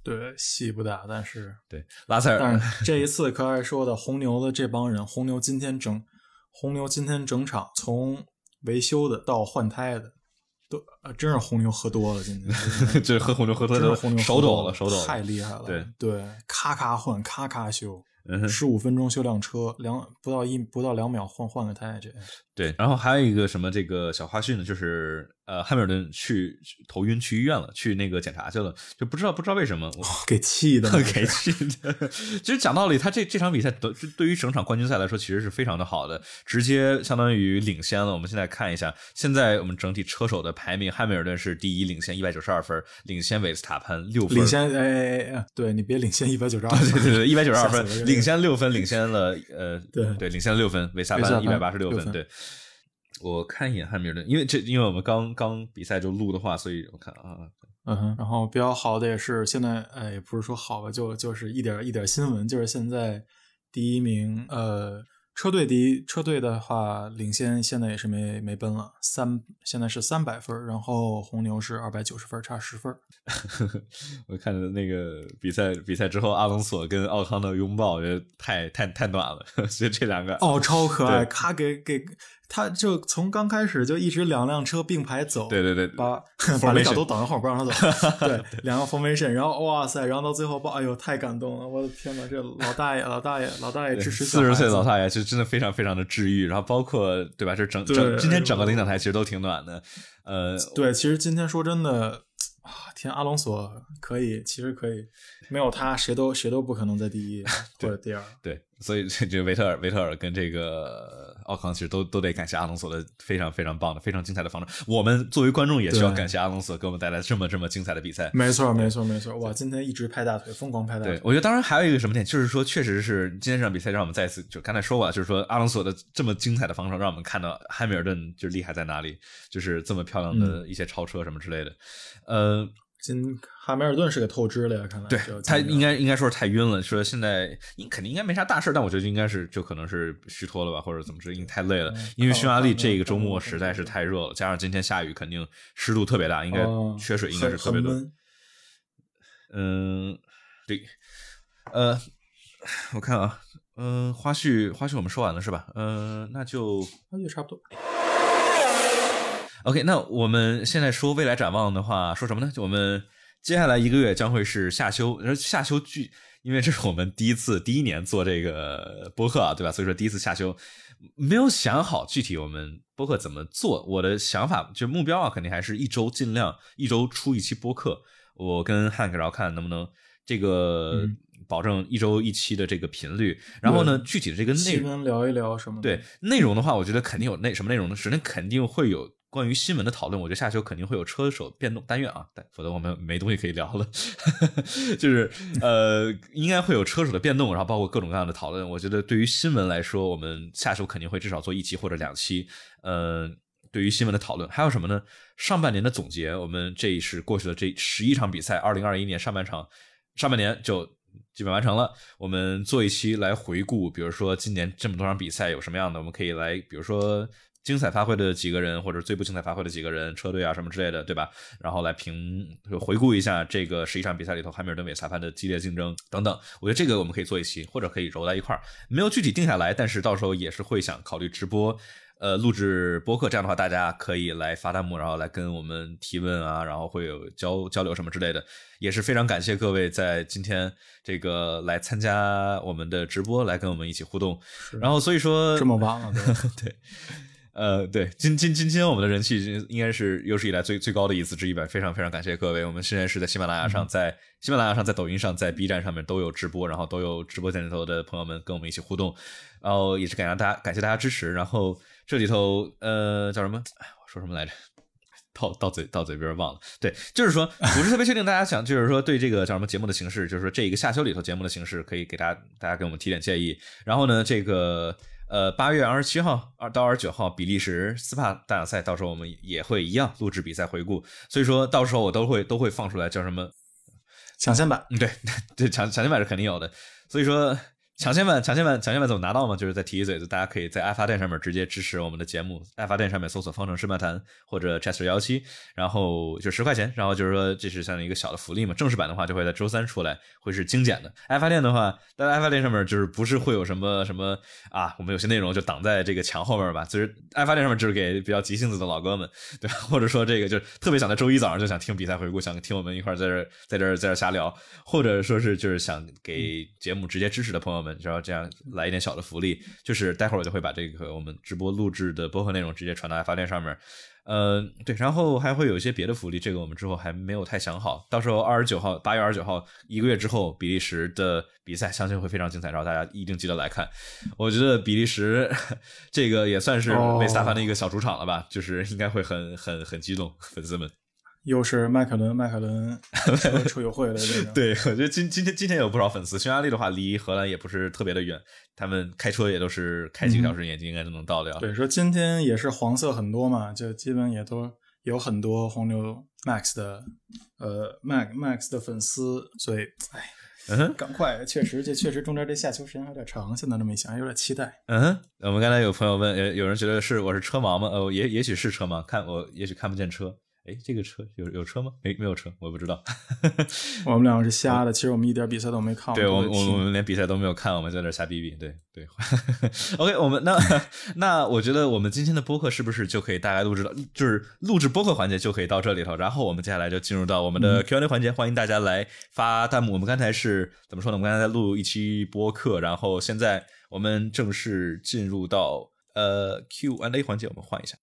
对，戏不大，但是对拉塞尔。但是 (laughs) 这一次，可爱说的红牛的这帮人，红牛今天整，红牛今天整场从。维修的到换胎的，都啊，真是红牛喝多了，今天。这 (laughs) 喝红牛喝多了，红牛手抖了，手抖，太厉害了，对。对，咔咔换，咔咔修。十五分钟修辆车，两不到一不到两秒换换个胎，这对。然后还有一个什么这个小花絮呢，就是呃汉密尔顿去头晕去医院了，去那个检查去了，就不知道不知道为什么，(laughs) 给气的，给气的。(laughs) 其实讲道理，他这这场比赛对对于整场冠军赛来说，其实是非常的好的，直接相当于领先了。我们现在看一下，现在我们整体车手的排名，汉密尔顿是第一，领先一百九十二分，领先维斯塔潘六分，领先哎哎哎，对你别领先一百九十二，对对对，一百九十二分领。先六分，领先了，呃，对对，领先了六分，维萨潘一百八十六分。对，我看一眼汉密尔顿，因为这因为我们刚刚比赛就录的话，所以我看啊，嗯哼，然后比较好的也是现在，哎，也不是说好吧，就就是一点一点新闻，就是现在第一名，呃。车队第一，车队的话领先，现在也是没没奔了，三现在是三百分，然后红牛是二百九十分，差十分。(laughs) 我看着那个比赛比赛之后，阿隆索跟奥康的拥抱，我觉得太太太暖了，(laughs) 所以这两个哦超可爱，他给给。他就从刚开始就一直两辆车并排走，对对对，把 (laughs) 把领导都挡在后边不让他走，(laughs) 对，两个 formation，然后哇塞，然后到最后，哎呦，太感动了，我的天哪，这老大爷，老大爷，老大爷支持四十岁老大爷，就真的非常非常的治愈，然后包括对吧，这整整今天整个领奖台其实都挺暖的，呃，对，其实今天说真的。啊，天，阿隆索可以，其实可以，没有他，谁都谁都不可能在第一 (laughs) 或者第二。对，所以这维特尔、维特尔跟这个奥康其实都都得感谢阿隆索的非常非常棒的、非常精彩的防守。我们作为观众也需要感谢阿隆索给我们带来这么这么精彩的比赛。没错，没错，没错。哇，今天一直拍大腿，疯狂拍大腿。对，我觉得当然还有一个什么点，就是说，确实是今天这场比赛让我们再次就刚才说过，就是说阿隆索的这么精彩的防守，让我们看到汉密尔顿就厉害在哪里，就是这么漂亮的一些超车什么之类的。呃。今汉密尔顿是给透支了呀，看来对他应该应该说是太晕了，说现在应肯定应该没啥大事但我觉得应该是就可能是虚脱了吧，或者怎么着，因为太累了。因为匈牙利这个周末实在是太热了，加上今天下雨，肯定湿度特别大，应该缺水应该是特别多。嗯，对，呃，我看啊，嗯，花絮花絮我们说完了是吧？嗯，那就花絮差不多。OK，那我们现在说未来展望的话，说什么呢？就我们接下来一个月将会是夏休，而夏休具，因为这是我们第一次第一年做这个播客啊，对吧？所以说第一次夏休，没有想好具体我们播客怎么做。我的想法就目标啊，肯定还是一周尽量一周出一期播客。我跟 Hank 然后看能不能这个保证一周一期的这个频率。然后呢，具体的这个内容聊一聊什么？对内容的话，我觉得肯定有内什么内容呢？首先肯定会有。关于新闻的讨论，我觉得下周肯定会有车手变动，但愿啊，但否则我们没东西可以聊了。(laughs) 就是呃，应该会有车手的变动，然后包括各种各样的讨论。我觉得对于新闻来说，我们下周肯定会至少做一期或者两期。呃，对于新闻的讨论，还有什么呢？上半年的总结，我们这是过去的这十一场比赛，二零二一年上半场上半年就基本完成了。我们做一期来回顾，比如说今年这么多场比赛有什么样的，我们可以来，比如说。精彩发挥的几个人，或者最不精彩发挥的几个人，车队啊什么之类的，对吧？然后来评回顾一下这个十一场比赛里头汉密尔顿韦裁判的激烈竞争等等。我觉得这个我们可以做一期，或者可以揉在一块儿，没有具体定下来，但是到时候也是会想考虑直播，呃，录制播客。这样的话，大家可以来发弹幕，然后来跟我们提问啊，然后会有交交流什么之类的。也是非常感谢各位在今天这个来参加我们的直播，来跟我们一起互动。然后所以说这么晚了，对。(laughs) 呃，对，今今今天我们的人气应该是有史以来最最高的一次之一吧，非常非常感谢各位。我们现在是在喜马拉雅上，在喜马拉雅上，在抖音上，在 B 站上面都有直播，然后都有直播间里头的朋友们跟我们一起互动，然后也是感谢大家，感谢大家支持。然后这里头呃叫什么？哎，我说什么来着？到到嘴到嘴边忘了。对，就是说 (laughs) 不是特别确定，大家想就是说对这个叫什么节目的形式，就是说这一个夏秋里头节目的形式，可以给大家大家给我们提点建议。然后呢，这个。呃，八月二十七号二到二十九号，比利时斯帕大奖赛，到时候我们也会一样录制比赛回顾，所以说到时候我都会都会放出来，叫什么抢先版？嗯，对 (laughs) 对，抢抢先版是肯定有的，所以说。抢先版，抢先版，抢先版怎么拿到吗？就是再提一嘴，就大家可以在爱发电上面直接支持我们的节目。爱发电上面搜索“方程式漫谈”或者 “Chester 幺七”，然后就十块钱。然后就是说，这是像一个小的福利嘛。正式版的话就会在周三出来，会是精简的。爱发电的话，在爱发电上面就是不是会有什么什么啊？我们有些内容就挡在这个墙后面吧。就是爱发电上面就是给比较急性子的老哥们，对吧？或者说这个就特别想在周一早上就想听比赛回顾，想听我们一块在这在这在这瞎聊，或者说是就是想给节目直接支持的朋友们，然后这样。来一点小的福利，就是待会儿我就会把这个我们直播录制的播客内容直接传到爱发电上面。呃，对，然后还会有一些别的福利，这个我们之后还没有太想好。到时候二十九号，八月二十九号，一个月之后，比利时的比赛相信会非常精彩，然后大家一定记得来看。我觉得比利时这个也算是维斯塔潘的一个小主场了吧，就是应该会很很很激动，粉丝们。又是迈凯伦，迈凯伦 (laughs) 车友会的这个。(laughs) 对，我觉得今今天今天有不少粉丝。匈牙利的话，离荷兰也不是特别的远，他们开车也都是开几个小时，眼睛应该都能到的。对，说今天也是黄色很多嘛，就基本也都有很多红牛 Max 的呃 Max Max 的粉丝，所以哎，嗯，赶快，确实这确实中间这下球时间有点长，现在这么一想，有点期待。嗯，我们刚才有朋友问，有有人觉得是我是车盲吗？呃，也也许是车盲，看我也许看不见车。哎，这个车有有车吗？没没有车，我不知道。(laughs) 我们两个是瞎的，其实我们一点比赛都没看。对，我们我们连比赛都没有看，我们在那瞎逼逼。对对。(laughs) OK，我们那那我觉得我们今天的播客是不是就可以大概录制到，就是录制播客环节就可以到这里头，然后我们接下来就进入到我们的 Q&A 环节，欢迎大家来发弹幕。我们刚才是怎么说呢？我们刚才在录一期播客，然后现在我们正式进入到呃 Q&A 环节，我们换一下。